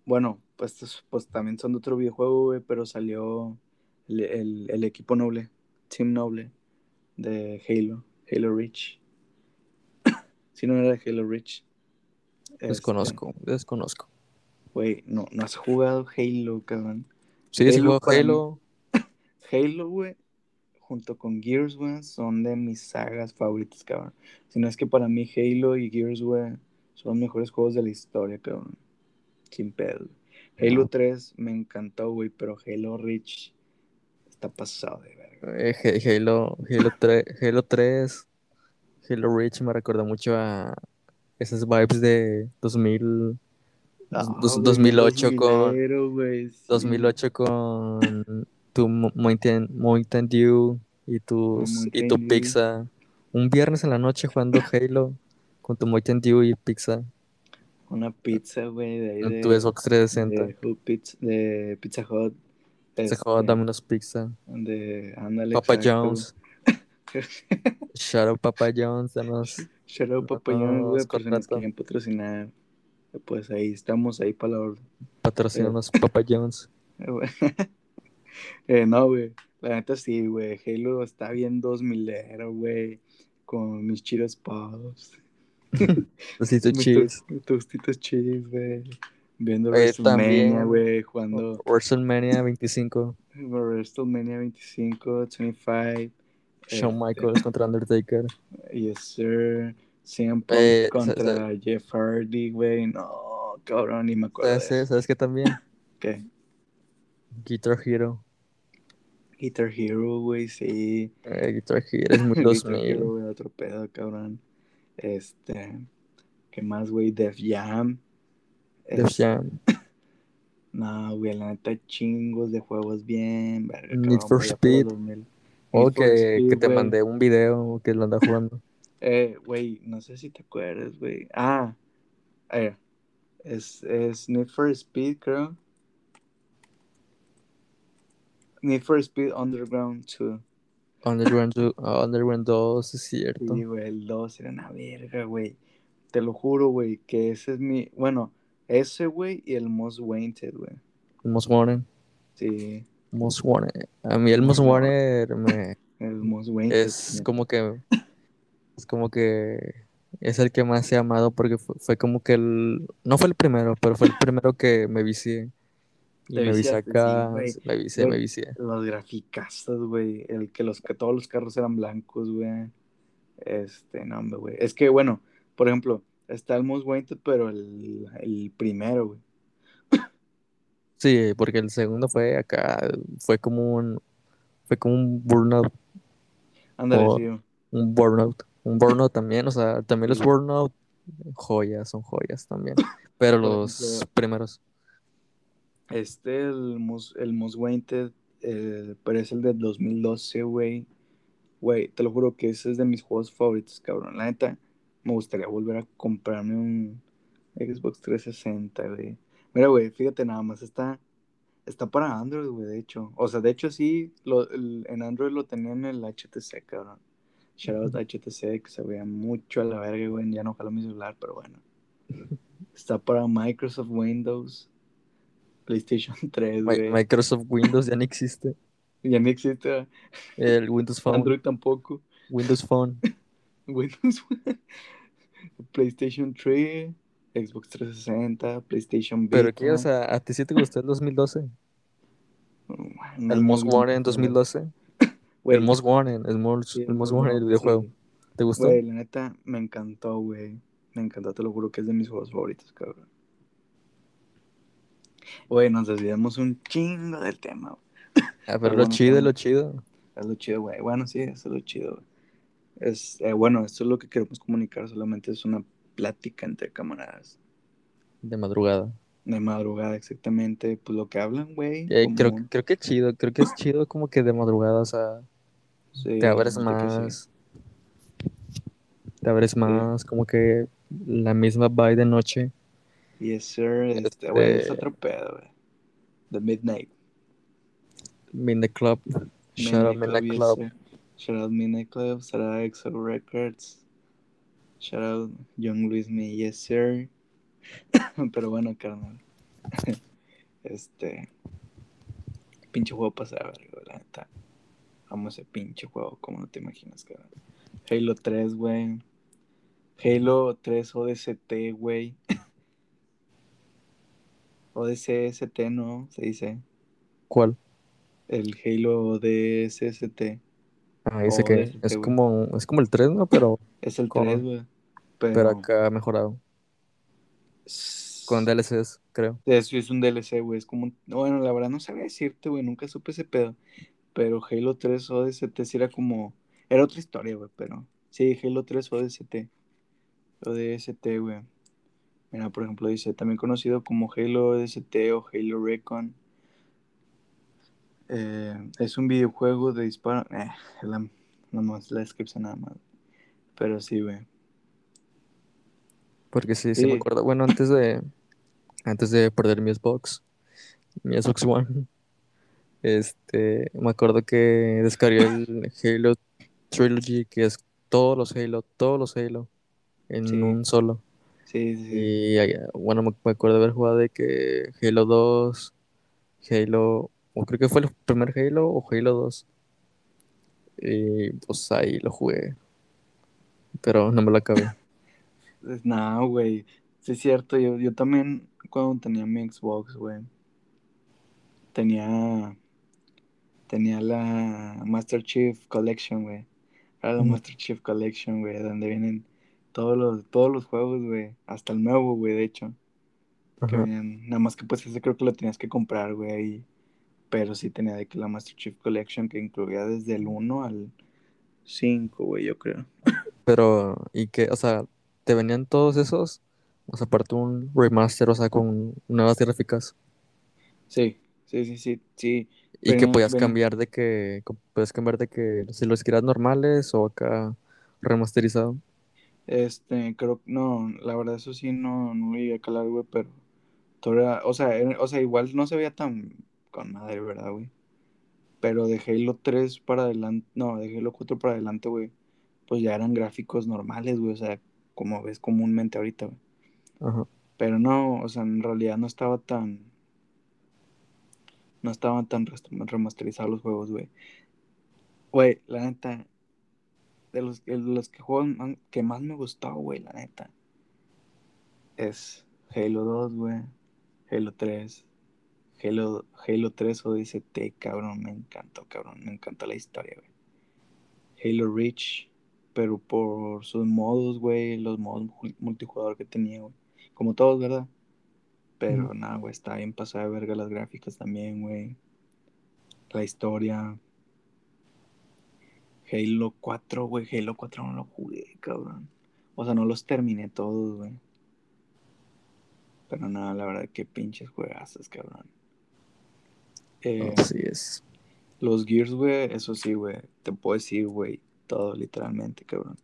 bueno, pues, estos, pues también son de otro videojuego, güey, pero salió el, el- el equipo noble, Team Noble de Halo, Halo Reach. [coughs] si no era de Halo Reach. Este, Desconozco, desconozco. Güey, no, no has jugado Halo, cabrón. Sí, sí Halo Halo. [coughs] Halo, güey, junto con Gears, güey, son de mis sagas favoritas, cabrón. Si no es que para mí Halo y Gears, güey, son los mejores juegos de la historia, cabrón. Sin pedo. Halo No. 3 me encantó, güey, pero Halo Reach está pasado de verga. Eh, Ha- Halo, Halo 3, Halo 3, Halo Reach me recuerda mucho a esas vibes de 2000, Ah, dos- güey, 2008 con 2000ero, güey, sí. 2008 con tu Mo- Mountain, Mountain Dew y tus y Mountain tu Dew. pizza. Un viernes en la noche jugando [laughs] Halo con tu Mountain Dew y pizza Una pizza, güey, de ahí en de, tu Xbox 360. de, Hut Pizza, de Pizza Hut. Se este, jugaba Domino's Pizza. de, ándale, Papa exacto. John's. [laughs] Shout out Papa John's. Danos, Shout out Papa John's, güey, nos contrato. quieren patrocinar. Pues ahí estamos, ahí para la orden. patrocínanos [laughs] Papa John's. Eh, no, güey. La neta sí, güey. Halo está bien dos milero, güey. Con mis chidos pops. [laughs] Necesito [laughs] Mis cheese. tos- Tostitos cheese, güey. Viendo WrestleMania, güey. Jugando WrestleMania 25. WrestleMania 25, 25. Shawn este, Michaels contra Undertaker. [laughs] Yes, sir. Eh, contra Jeff Hardy, güey. No, cabrón, ni me acuerdo. ¿Sabes, de eso. ¿Sabes qué también? ¿Qué? Guitar Hero. Guitar Hero, güey, sí. Eh, Guitar Hero es muy [laughs] Guitar 2000. Hero, güey, otro pedo, cabrón. Este. ¿Qué más, güey? Def Jam. Def Este, Jam. [laughs] No, güey, la neta, chingos de juegos bien. Verga, Need for Speed. los 2000. O for que, que te mandé un video que lo anda jugando. [laughs] Eh, güey, no sé si te acuerdas, güey. Ah, eh, es, es Need for Speed, creo. Need for Speed Underground 2. Underground, 2, Underground 2, es cierto. Sí, güey, el 2 era una verga, güey. Te lo juro, güey, que ese es mi. Bueno, ese, güey, y el Most Wanted, güey. El Most Wanted. Sí, Most Wanted. A mí el Most Wanted me, el Most Wanted. es como que es como que es el que más he amado porque fue, fue como que el no fue el primero, pero fue el primero que me vicié. Te me vicié acá, sí, me vicié, me vicié. Los graficazos, güey. El que los que todos los carros eran blancos, güey. Este, no, hombre, güey. Es que, bueno, por ejemplo, está el Most Wanted, pero el, el primero, güey. Sí, porque el segundo fue acá, fue como un fue como un burnout, Ándale, sí. un burnout, un burnout también, o sea, también los burnout joyas, son joyas también, [laughs] pero los primeros Este, el Most, el Most Wanted, eh, pero es el del 2012, güey. Güey, te lo juro que ese es de mis juegos favoritos, cabrón. La neta, me gustaría volver a comprarme un Xbox 360, güey. Mira, güey, fíjate nada más, está, está para Android, güey, de hecho. O sea, de hecho sí, lo, el- en Android lo tenía en el HTC, cabrón. Shout out a HTC, que se veía mucho a la verga, güey. Ya no jaló mi celular, pero bueno. [laughs] Está para Microsoft Windows, PlayStation [laughs] 3, Mi- güey. Microsoft Windows ya no existe, [laughs] Ya no existe el Windows Phone, Android tampoco. Windows Phone, [laughs] Windows, PlayStation 3, Xbox 360, PlayStation Vita. pero qué, o sea, ¿a ti sí te gustó el 2012? No, El Most Wanted en no, 2012, güey, el Most Wanted, el Most, sí, el Most Wanted, el videojuego, sí. ¿te gustó? Güey, la neta, me encantó, güey. Me encantó, te lo juro que es de mis juegos favoritos, cabrón. Güey, nos desviamos un chingo del tema, güey. Ah, pero [laughs] pero lo bueno, chido, lo chido. Es lo chido, güey. Bueno, sí, eso es lo chido, güey. Es, eh, bueno, esto es lo que queremos comunicar, solamente es una plática entre camaradas. De madrugada. De madrugada, exactamente, pues lo que hablan, güey. Eh, creo, creo que chido, creo que es chido como que de madrugada, o sea, Sí, te abres que sí. más. Te abres más, como que la misma vibe de noche. Yes, sir. Este, güey, es Este- otro pedo, güey. The Midnight. Midnight Club. Shout out Midnight Club. Shout out Midnight Club. Shout out EXO Records. Shout out Young Luis Me, yes, sir. [coughs] Pero bueno, carnal. [laughs] Este. Pinche juego pasaba, güey, la neta. Amo ese pinche juego, como no te imaginas, cabrón. Halo 3, güey. Halo 3 ODST, güey. ODST, ¿no? Se dice. ¿Cuál? El Halo DSST. Ah, ese que es como, es como el 3, ¿no? Pero. Es el 3, güey. Pero... pero... acá mejorado. Con DLCs, creo. Eso es un DLC, güey. Es como. Bueno, la verdad no sabía decirte, güey. Nunca supe ese pedo. Pero Halo 3 ODST sí era como. Era otra historia, güey. Pero. Sí, Halo 3 ODST. ODST, güey. Mira, por ejemplo, dice, también conocido como Halo ODST o Halo Recon. Eh, es un videojuego de disparo. Eh, la, más la descripción nada más. Pero sí, güey. Porque sí, sí, me acuerdo. Bueno, antes de. Antes de perder mi Xbox. Mi Xbox One. Este. Me acuerdo que descargué el Halo Trilogy, que es todos los Halo, todos los Halo. En un solo. Sí, sí. Y bueno, me acuerdo de haber jugado de que Halo 2, Halo o creo que fue el primer Halo o Halo 2. Y pues ahí lo jugué. Pero no me lo acabé. [laughs] no, güey. Sí es cierto, yo, yo también cuando tenía mi Xbox, güey. Tenía. Tenía la Master Chief Collection, güey. Era la Master Chief Collection, güey, donde vienen todos los, todos los juegos, güey. Hasta el nuevo, güey, de hecho. Que nada más que pues ese creo que lo tenías que comprar, güey. Pero sí tenía de que la Master Chief Collection que incluía desde el 1 al 5, güey, yo creo. Pero, ¿y qué? O sea, ¿te venían todos esos? O sea, aparte un remaster, o sea, con nuevas gráficas. Sí, sí, sí, sí, sí. Y que podías cambiar de que, puedes cambiar de que si los quieras normales o acá remasterizado. Este, creo, no, la verdad eso sí no, no lo iba a calar, güey, pero todavía, o sea, o sea, igual no se veía tan con madre, ¿verdad, güey? Pero de Halo 3 para adelante, no, de Halo 4 para adelante, güey, pues ya eran gráficos normales, güey, o sea, como ves comúnmente ahorita, güey. Ajá. Pero no, o sea, en realidad no estaba tan. No estaban tan remasterizados los juegos, güey. Güey, la neta. De los, de los que juegan que más me gustó, güey, la neta. Es Halo 2, güey. Halo 3, Halo, Halo 3 T, cabrón, me encantó, cabrón, me encantó la historia, güey. Halo Reach, pero por sus modos, güey, los modos multijugador que tenía, güey. Como todos, ¿verdad? Pero nada, güey, está bien pasada de verga las gráficas también, güey. La historia. Halo 4, güey, Halo 4 no lo jugué, cabrón. O sea, no los terminé todos, güey. Pero nada, la verdad, que pinches juegazos, cabrón. Eh, Así es. Los Gears, güey, eso sí, güey. Te puedo decir, güey, todo literalmente, cabrón.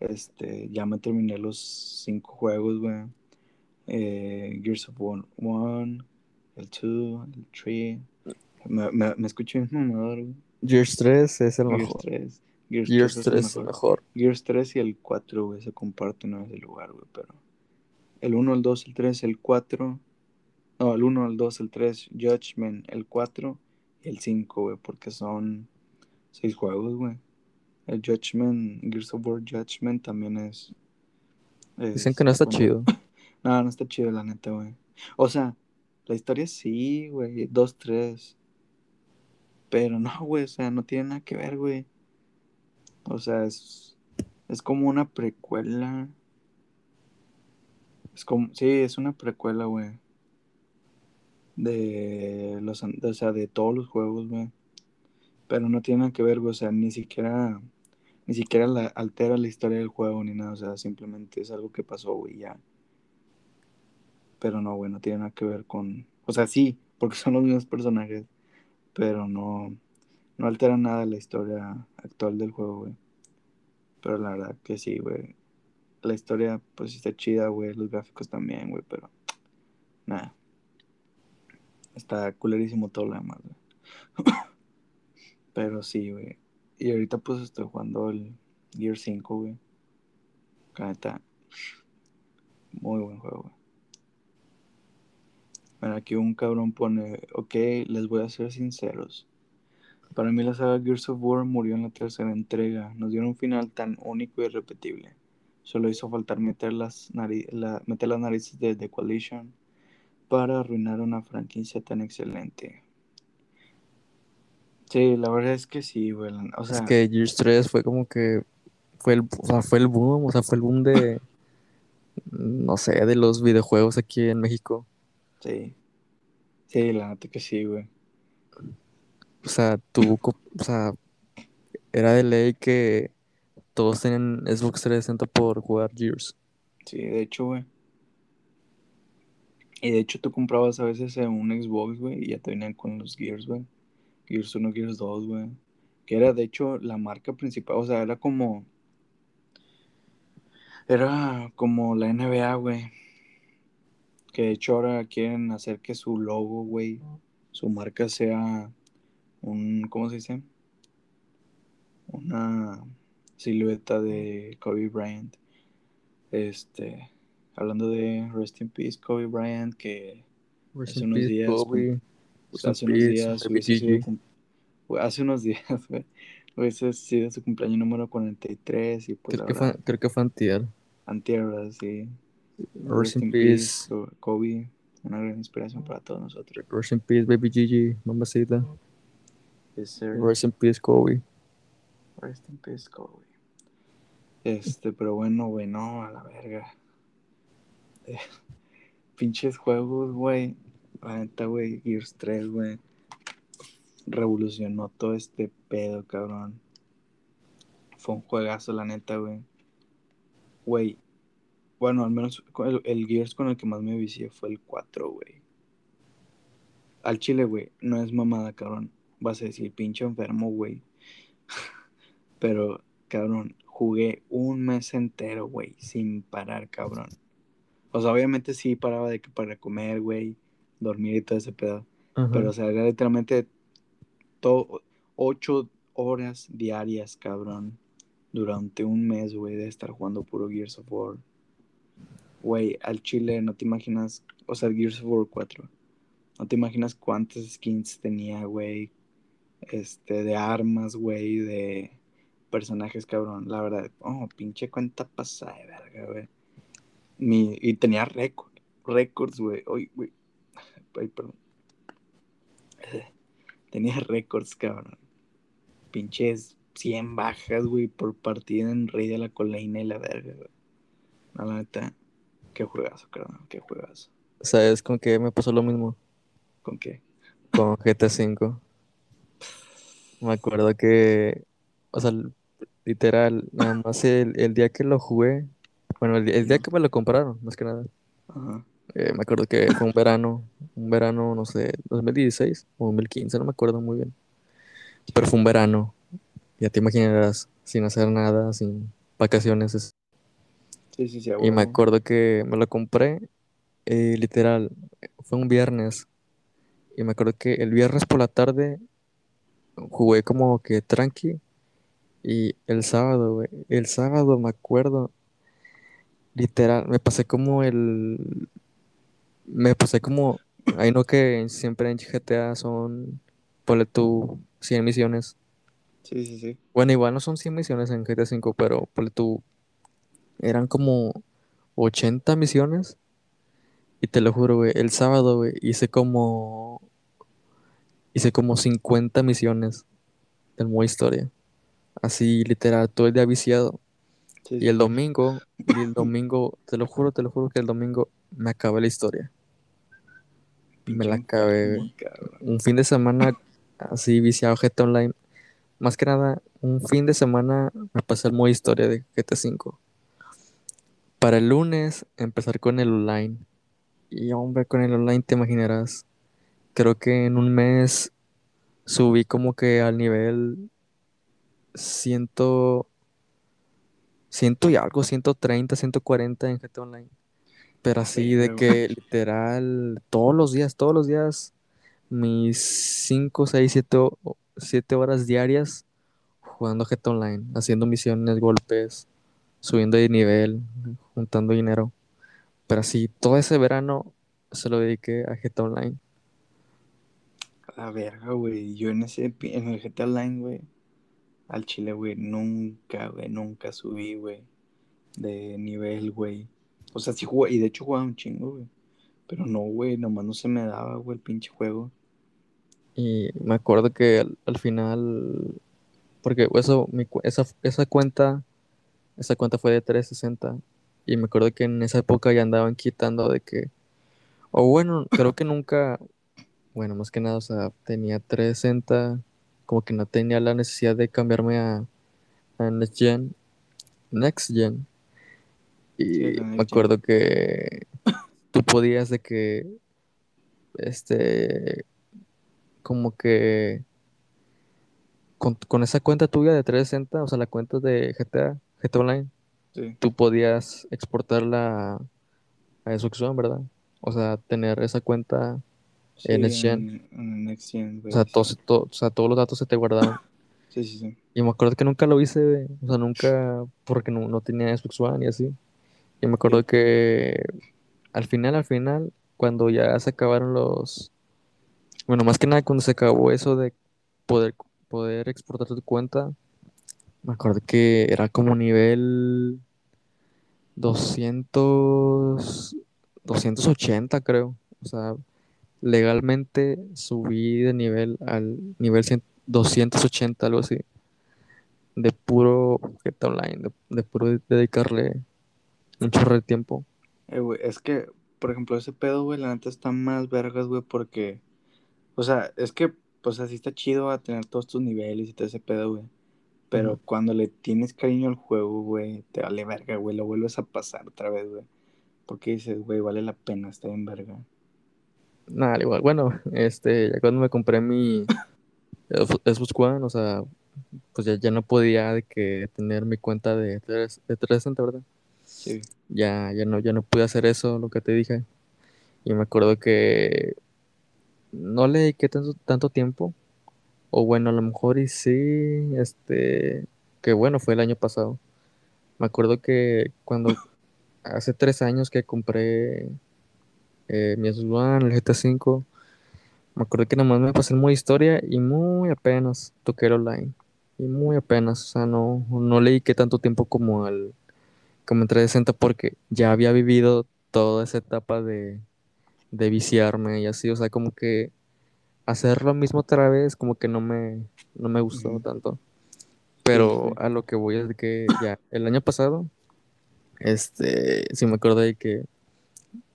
Este, ya me terminé los cinco juegos, güey. Eh, Gears of War 1, el 2, el 3. Me, me, me escuché un mamador, güey. Gears 3 es el mejor. 3. Gears, Gears 3, 3 es el mejor. Gears 3 y el 4, güey, se comparten en ese lugar, güey, pero... El 1, el 2, el 3, el 4 no, el 1, el 2, el 3, Judgment, el 4 y el 5, güey, porque son 6 juegos, güey. El Judgment, Gears of War Judgment también es. Dicen que no está chido. [laughs] no, no está chido, la neta, güey. O sea, la historia sí, güey, 2, 3. Pero no, güey, o sea, no tiene nada que ver, güey. O sea, es, es como una precuela. Es como, sí, es una precuela, güey de los o sea, de todos los juegos, güey. Pero no tiene nada que ver, güey, o sea, ni siquiera ni siquiera la, altera la historia del juego ni nada, o sea, simplemente es algo que pasó, güey, ya. Pero no, güey, no tiene nada que ver con, o sea, sí, porque [laughs] son los mismos personajes, pero no no altera nada la historia actual del juego, güey. Pero la verdad que sí, güey. La historia pues está chida, güey, los gráficos también, güey, pero nada. Está culerísimo todo lo demás, güey. [coughs] Pero sí, güey. Y ahorita pues estoy jugando el Gear 5, güey. Está muy buen juego, güey. Mira, aquí un cabrón pone, ok, les voy a ser sinceros. Para mí la saga Gears of War murió en la tercera entrega. Nos dieron un final tan único y irrepetible. Solo hizo faltar meter las, la, meter las narices de The Coalition para arruinar una franquicia tan excelente. Sí, la verdad es que sí, güey. O sea, es que Gears 3 fue como que fue el, o sea, fue el boom, o sea, fue el boom de no sé, de los videojuegos aquí en México. Sí. Sí, la neta que sí, güey. O sea, tuvo, o sea, era de ley que todos tenían Xbox 360 por jugar Gears. Sí, de hecho, güey. Y de hecho tú comprabas a veces un Xbox, güey, y ya te venían con los Gears, güey. Gears 1, Gears 2, güey. Que era de hecho la marca principal, o sea, era como... Era como la NBA, güey. Que de hecho ahora quieren hacer que su logo, güey, su marca sea un, ¿cómo se dice? Una silueta de Kobe Bryant. Este, hablando de Rest in Peace, Kobe Bryant, que hace unos, días, hace unos días, hace unos días, güey, hubiese sido su cumpleaños número 43 y pues creo, que fue, creo que fue antier. Antier, sí. Rest, in, peace. Kobe, una gran inspiración para todos nosotros. Rest in peace, baby Gigi, mamacita. Rest in peace, Kobe. Rest in peace, Kobe. Este, pero bueno, güey, no, a la verga. Eh, pinches juegos, güey. La neta, güey, Gears 3, güey. Revolucionó todo este pedo, cabrón. Fue un juegazo, la neta, güey. Güey. Bueno, al menos el, el Gears con el que más me vicié fue el 4, güey. Al chile, güey, no es mamada, cabrón vas a decir, pinche enfermo, güey. [laughs] Pero, cabrón, jugué un mes entero, güey, sin parar, cabrón. O sea, obviamente sí paraba de que para comer, güey, dormir y todo ese pedo. Pero, o sea, era literalmente todo, ocho horas diarias, cabrón. Durante un mes, güey, de estar jugando puro Gears of War. Güey, al chile, no te imaginas, o sea, Gears of War 4. No te imaginas cuántas skins tenía, güey este, de armas, güey, de personajes, cabrón. La verdad, oh, pinche cuenta pasada de verga, güey. Mi, y tenía récord, récords, güey. Ay, güey. Ay, perdón. [laughs] Tenía récords, cabrón. Pinches 100 bajas, güey, por partida en Rey de la Colina y la verga, güey. la neta, qué juegazo, cabrón, qué juegazo. ¿Sabes con qué me pasó lo mismo? ¿Con qué? Con GTA V. Me acuerdo que, o sea, literal, nada más el, día que lo jugué, bueno, el, día que me lo compraron, más que nada. Eh, me acuerdo que fue un verano, un verano, no sé, 2016 o 2015, no me acuerdo muy bien. Pero fue un verano, ya te imaginarás, sin hacer nada, sin vacaciones. Sí, sí, sí. Y me acuerdo que me lo compré, eh, literal, fue un viernes. Y me acuerdo que el viernes por la tarde jugué como que tranqui. Y el sábado, güey, el sábado me acuerdo, literal, me pasé como el... Me pasé como... Ahí no que siempre en GTA son, ponle tú, 100 misiones. Sí, sí, sí. Bueno, igual no son 100 misiones en GTA 5, pero ponle tú, eran como 80 misiones. Y te lo juro, güey, el sábado, güey, hice como hice como 50 misiones del modo historia. Así literal, todo el día viciado. y el domingo, y el domingo, te lo juro, te lo juro que el domingo me acabé la historia. me la acabé. Un fin de semana así viciado GTA Online. Más que nada, un fin de semana me pasé el modo historia de GTA 5. Para el lunes empezar con el online. Y hombre, con el online te imaginarás creo que en un mes subí como que al nivel ciento, ciento y algo, 130, 140 en GTA Online. Pero así de que literal, todos los días, todos los días, mis 5, 6, 7, horas diarias jugando GTA Online, haciendo misiones, golpes, subiendo de nivel, juntando dinero. Pero así, todo ese verano se lo dediqué a GTA Online. La verga, güey. Yo en ese, en el GTA Online, güey, al chile, güey, nunca, güey, nunca subí, güey, de nivel, güey. O sea, sí jugué, y de hecho jugaba un chingo, güey. Pero no, güey, nomás no se me daba, güey, el pinche juego. Y me acuerdo que al, al final, porque eso, mi esa, esa cuenta, esa cuenta fue de 360. Y me acuerdo que en esa época ya andaban quitando de que, o bueno, creo que nunca, bueno, más que nada, o sea, tenía 360, como que no tenía la necesidad de cambiarme a, a Next Gen, Next Gen. Y me acuerdo que tú podías de que, este, como que con, con esa cuenta tuya de 360, o sea, la cuenta de GTA, GTA Online, Sí, tú podías exportarla a, a Xbox One, ¿verdad? O sea, tener esa cuenta en sí, Next en, O sea, sí. todos, to- o sea, todos los datos se te guardaban. [coughs] Sí, sí, sí. Y me acuerdo que nunca lo hice, o sea, nunca, porque no, no tenía Xbox One y así. Y me acuerdo Sí. que al final, al final, cuando ya se acabaron los... Bueno, más que nada cuando se acabó eso de poder, poder exportar tu cuenta, me acuerdo que era como nivel 200, 280 creo. O sea, legalmente subí de nivel al nivel 100 280, algo así. De puro GTA Online, de, puro dedicarle un chorro de tiempo. Eh, es que, por ejemplo, ese pedo, güey, la neta está más vergas, güey, porque, o sea, es que, pues así está chido a tener todos tus niveles y todo ese pedo, güey. Pero cuando le tienes cariño al juego, güey, te vale verga, güey, lo vuelves a pasar otra vez, güey. Porque dices, güey, vale la pena, está en verga. Nada, al igual. Bueno, este, ya cuando me compré mi Xbox One, o sea, pues ya, ya no podía de que tener mi cuenta de, tres- de 360, ¿verdad? Sí, Ya, ya no, ya no pude hacer eso, lo que te dije. Y me acuerdo que no le dediqué tanto, tanto tiempo. O bueno, a lo mejor y sí, este, que bueno, fue el año pasado. Me acuerdo que cuando [laughs] hace tres años que compré eh, mi Xbox One, el GTA V, me acuerdo que nomás me pasé modo historia y muy apenas toqué el online. Y muy apenas, o sea, no, no le dediqué tanto tiempo como al, como en 360 porque ya había vivido toda esa etapa de, de viciarme y así, o sea, como que hacer lo mismo otra vez como que no me, no me gustó tanto. sí, Pero sí. a lo que voy es de que ya el año pasado, este, sí me acuerdo de que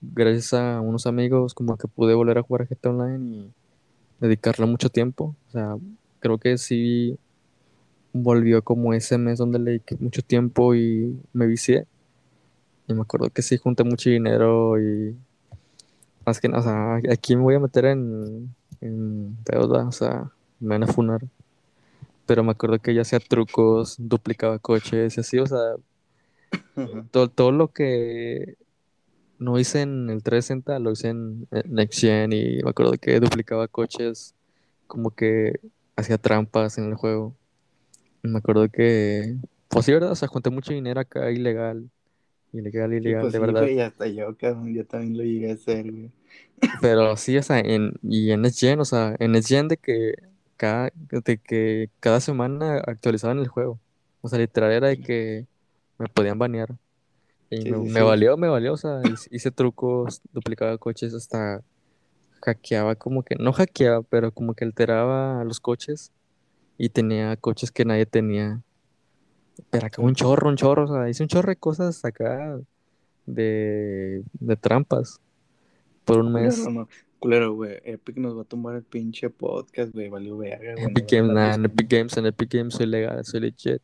gracias a unos amigos como que pude volver a jugar a GTA Online y dedicarle mucho tiempo. O sea, creo que sí volvió como ese mes donde le dediqué mucho tiempo y me vicié. Y me acuerdo que sí junté mucho dinero y más que nada, o sea, aquí me voy a meter en, en deuda, o sea, me van a funar. Pero me acuerdo que ya hacía trucos, duplicaba coches y así, o sea, Ajá. todo, todo lo que no hice en el 360 lo hice en, Next Gen y me acuerdo que duplicaba coches, como que hacía trampas en el juego. Y me acuerdo que, pues sí, ¿verdad? O sea, junté mucho dinero acá ilegal, ilegal, Sí, ilegal, pues de sí, verdad. güey, hasta yo, cabrón, yo también lo llegué a hacer, güey. Pero sí, o sea, en, y en Next Gen, o sea, en Next Gen de que cada, de que cada semana actualizaban el juego. O sea, literal era de que me podían banear. Y Sí, me, sí, me sí. valió, me valió, o sea, hice, trucos, duplicaba coches, hasta hackeaba como que, no hackeaba, pero como que alteraba los coches y tenía coches que nadie tenía. Pero acá un chorro, un chorro, o sea, hice un chorro de cosas acá de, de trampas por un mes. Culero, no. Culero, güey. Epic nos va a tumbar el pinche podcast, güey. Valió verga, güey. Epic Games, andar nada, en Epic. Games, en Epic Games soy legal, soy legit.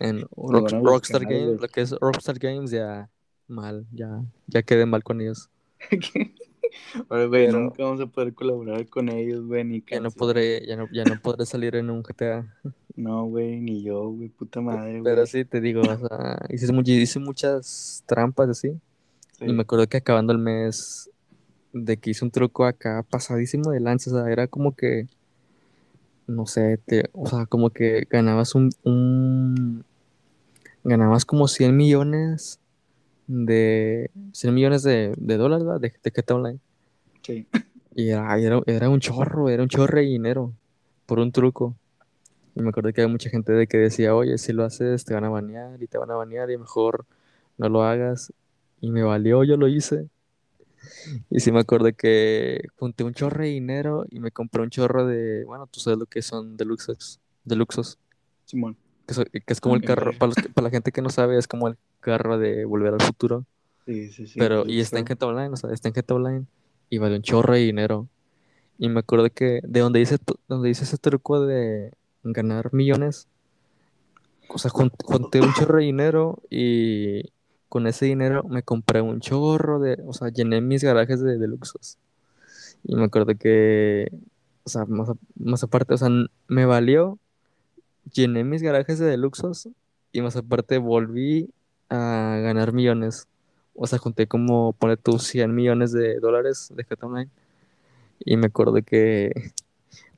En Rock- Rockstar Games, lo que es Rockstar Games, ya mal, ya, ya quedé mal con ellos. [laughs] Ahora, güey, Pero nunca vamos a poder colaborar con ellos, güey, ni ya no podré, ya no, ya no podré salir en un GTA. No, güey, ni yo, güey, puta madre, Pero güey. sí, te digo, o sea, hice, much- hice muchas trampas así. Y me Sí. acuerdo que acabando el mes, de que hice un truco acá pasadísimo de lanza, o sea, era como que, no sé, te, o sea, como que ganabas un, un, ganabas como 100 millones de 100 millones de, de dólares ¿verdad? de, de GTA Online. Sí. Y era, era, era un chorro, era un chorro de dinero por un truco. Y me acuerdo que había mucha gente de que decía, oye, si lo haces te van a banear y te van a banear y mejor no lo hagas. Y me valió, yo lo hice. Y sí me acuerdo que junté un chorro de dinero y me compré un chorro de, bueno, tú sabes lo que son deluxos, deluxos, Simón. que, so- que es como el carro, verga. para, los para la gente que no sabe, es como el carro de Volver al Futuro. Sí, sí, sí. Pero, y está en. GTA Online, o sea, está en GTA Online y vale un chorro de dinero. Y me acuerdo que de donde hice, donde hice ese truco de ganar millones, o sea, jun- junté un chorro de dinero y con ese dinero me compré un chorro de, o sea, llené mis garajes de deluxos. Y me acuerdo que, o sea, más, más aparte, o sea, me valió, llené mis garajes de deluxos y más aparte volví a ganar millones. O sea, junté como, pone tú, 100 millones de dólares de GTA Online. Y me acuerdo que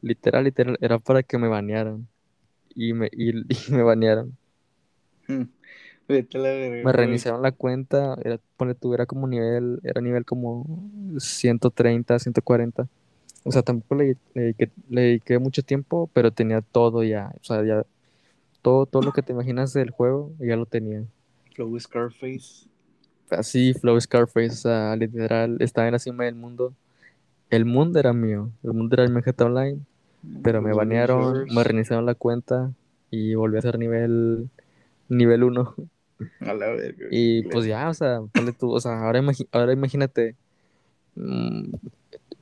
literal, literal, era para que me banearan. Y me, y, [laughs] me banearon. Mm. Vete a la verga, Me reiniciaron la cuenta, era, ponle tú, era como nivel, era nivel como 130, 140. O sea, tampoco le, le dediqué, le dediqué mucho tiempo, pero tenía todo ya. O sea, ya todo, todo lo que te imaginas del juego, ya lo tenía. Flow Scarface. Así, Flow Scarface, o sea, literal, estaba en la cima del mundo. El mundo era mío, el mundo era el GTA Online, pero me banearon, me reiniciaron la cuenta y volví a ser nivel, nivel 1. A la verga. Y güey. pues ya, o sea, tú, o sea, ahora, ahora imagínate, mm,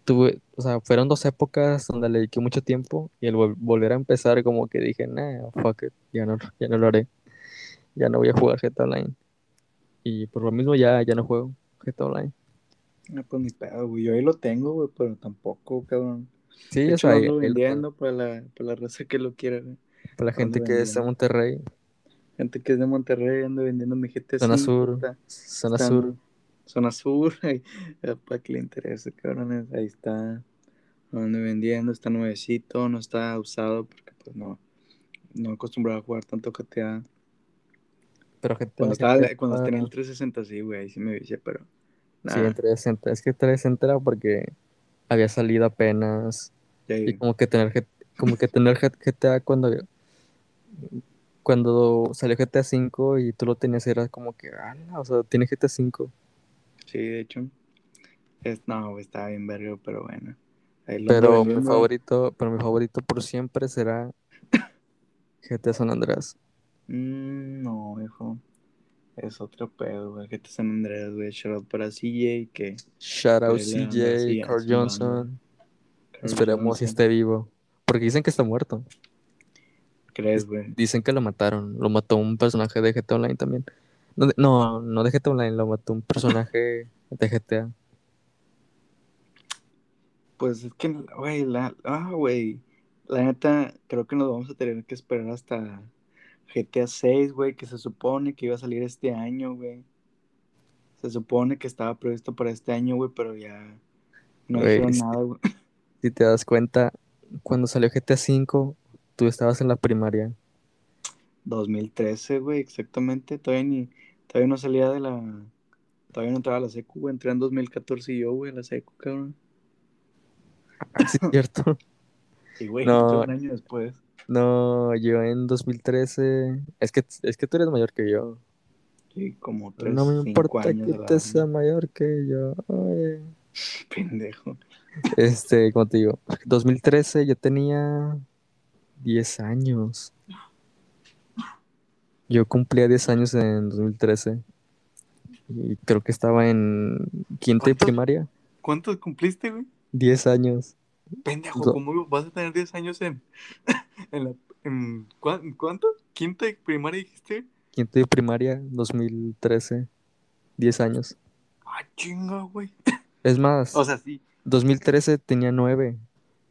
tuve, o sea, fueron dos épocas donde le dediqué mucho tiempo y el vol- volver a empezar como que dije, nah, fuck it, ya no, ya no lo haré, ya no voy a jugar GTA Online. Y por lo mismo ya, ya no juego GTA Online. Ah, pues ni pedo, güey. Yo ahí lo tengo, güey, pero tampoco, cabrón. Sí, De o hecho, sea, ando ahí lo tengo. vendiendo para la, para la raza que lo quiera, güey. para la gente que es de. Monterrey, Gente que es de Monterrey, ando vendiendo mi GTA zona 5, sur, zona sur. Zona sur, para que le interese, cabrones. Ahí está. Ando vendiendo, está nuevecito, no está usado porque pues no, no acostumbrado a jugar tanto GTA. Pero GTA, Cuando estaba, cuando tenía el 360 sí, güey, ahí sí me vicié, pero sí, nada, en 360, es que 360 era porque había salido apenas. Y como que tener, como que tener GTA cuando, cuando salió GTA 5 y tú lo tenías era como que, ala, o sea, tiene GTA 5. sí, de hecho. Es, no, estaba bien verga, pero bueno. Pero mi favorito, pero mi favorito por siempre será GTA San Andreas. Mm, no, hijo. Es otro pedo, güey. GTA San Andreas, güey. Shout out para CJ, que Shout out CJ, Carl. Johnson. Carl Esperemos si esté vivo. Porque dicen que está muerto. ¿Crees, güey? Dicen que lo mataron. Lo mató un personaje de GTA Online también. No, de- no, no de GTA Online, lo mató un personaje [laughs] de GTA. Pues es que, güey, la, ah, güey, la neta, creo que nos vamos a tener que esperar hasta GTA 6, güey, que se supone que iba a salir este año, güey. Se supone que estaba previsto para este año, güey, pero ya no sí. nada, güey. [laughs] Si te das cuenta, cuando salió GTA V, tú estabas en la primaria. 2013, güey, exactamente. Todavía ni, todavía no salía de la, todavía no entraba a la secu, güey. Entré en 2014 y yo, güey, a la secu, cabrón. Ah, sí, es cierto. [laughs] Y, güey, No. un año después. No, yo en 2013. Es que, es que tú eres mayor que yo. Y como tres, No me importa años que te sea mayor que yo. Oye. [laughs] Pendejo. Este, como te digo, 2013 yo tenía 10 años. Yo cumplía 10 años en 2013. Y creo que estaba en quinta y primaria. ¿Cuántos cumpliste, güey? 10 años. Pendejo, Do- ¿cómo vas a tener 10 años en, [laughs] en, la, en ¿cuán- ¿cuánto? ¿Quinta y primaria dijiste? Quinta y primaria, 2013. 10 años. Ah, chinga, güey. Es más, O sea, sí. 2013 2013 tenía 9.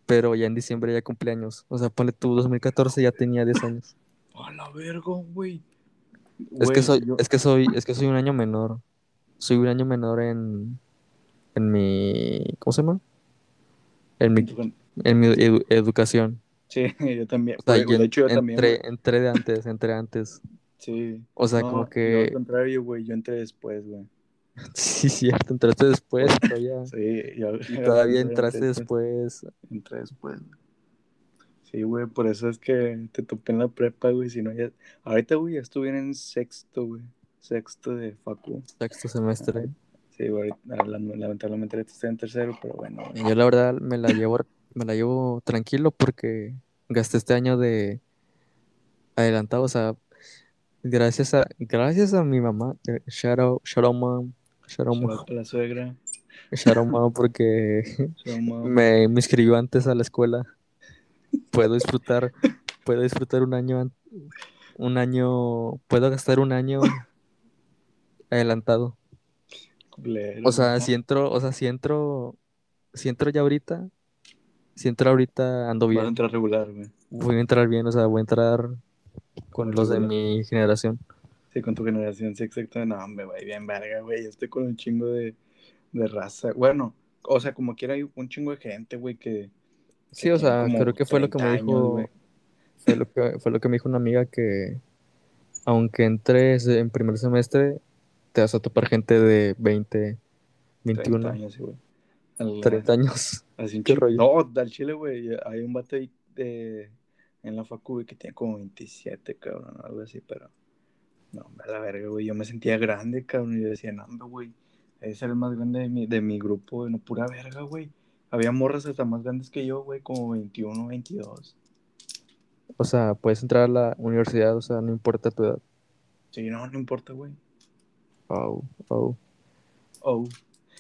Pero ya en diciembre ya cumplí años. O sea, ponle tú, 2014 ya tenía 10 años. A la verga, güey. Es que soy, yo- es que soy, es que soy un año menor. Soy un año menor en, en mi, ¿cómo se llama? En mi, en mi edu- educación. Sí, [laughs] yo también. O sea, Güey, yo de hecho, yo también. entré, güey. entré de antes, entré antes. Sí. O sea, No, como Yo que... al contrario, güey, yo entré después, güey. [laughs] Sí, cierto, entraste después, [laughs] todavía. Sí, yo, Y [laughs] todavía entraste después. Entré después. Sí, güey, por eso es que te topé en la prepa, güey, si no ya... Ahorita, güey, ya estuve en sexto, güey. Sexto de facu. Sexto semestre. Sí, güey, lamentablemente ahorita estoy en tercero, pero bueno, güey. Yo la verdad me la llevo, me la llevo tranquilo porque gasté este año de adelantado, o sea, gracias a, gracias a mi mamá, eh, shout out, shout out mom, a la suegra. out mom porque [laughs] me, me inscribió antes a la escuela. Puedo disfrutar, puedo disfrutar un año, un año, puedo gastar un año adelantado. O sea, si entro, o sea, si entro, si entro ya ahorita, si entro ahorita ando Vas a bien. entrar regular, güey. Voy a entrar bien, o sea, voy a entrar con los de mi generación. Sí, con tu generación, sí, exacto. No, me va bien verga, güey. Yo estoy con un chingo de, de raza. Bueno, o sea, como quiera hay un chingo de gente, güey, que... Sí, o sea, creo que fue lo que me 30 años, dijo, güey. fue lo que, fue lo que me dijo una amiga que aunque entres en primer semestre, te vas a topar gente de 20, 30 21, años, sí, güey. Al- 30 años. Así un ¿Qué chingo. rollo? No, al chile, güey. Hay un vato ahí de, en la facu, güey, que tiene como 27, cabrón, algo así, pero... No, a la verga, güey. Yo me sentía grande, cabrón, y yo decía, no, güey. Ese era el más grande de mi, de mi grupo. No, pura verga, güey. Había morras hasta más grandes que yo, güey, como 21, 22. O sea, puedes entrar a la universidad, o sea, no importa tu edad. Sí, no, no importa, güey. Oh, oh. Oh.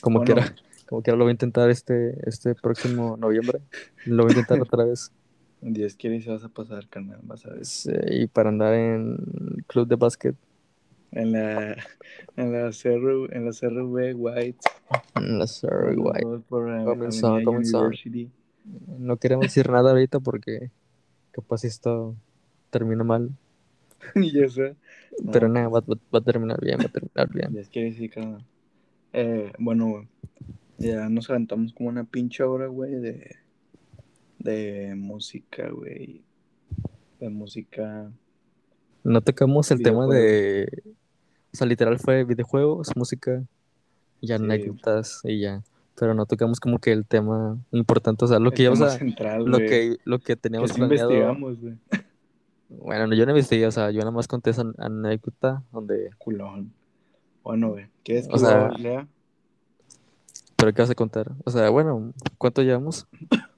Como Bueno, quiera, como quiera lo voy a intentar este, este próximo noviembre. Lo voy a intentar otra vez. Dios quiere y se vas a pasar, carnal, vas a ver. Sí, y para andar en club de básquet, En la, [laughs] en la CRU, en la CRV White. en la Surrey White. Por la Comenzó, Avenida comenzó. University. No queremos decir nada ahorita porque capaz esto termina mal. y [laughs] ya sé. No, Pero nada, va, va- va a terminar bien, va a terminar bien. Dios quiere sí, carnal. Eh, bueno. Ya nos aventamos como una pinche hora, güey, de, de música, güey. De música. No tocamos el tema de. O sea, literal fue videojuegos, música, y Sí. anécdotas y ya. Pero no tocamos como que el tema importante, o sea, lo que sea, central, lo que, lo que que teníamos sí planeado. investigamos, güey. Bueno, no, yo no investigué, o sea, yo nada más conté esa anécdota donde. Culón. Bueno, güey. ¿Quieres que O sea? ¿Pero qué vas a contar? O sea, bueno, ¿cuánto llevamos? [coughs]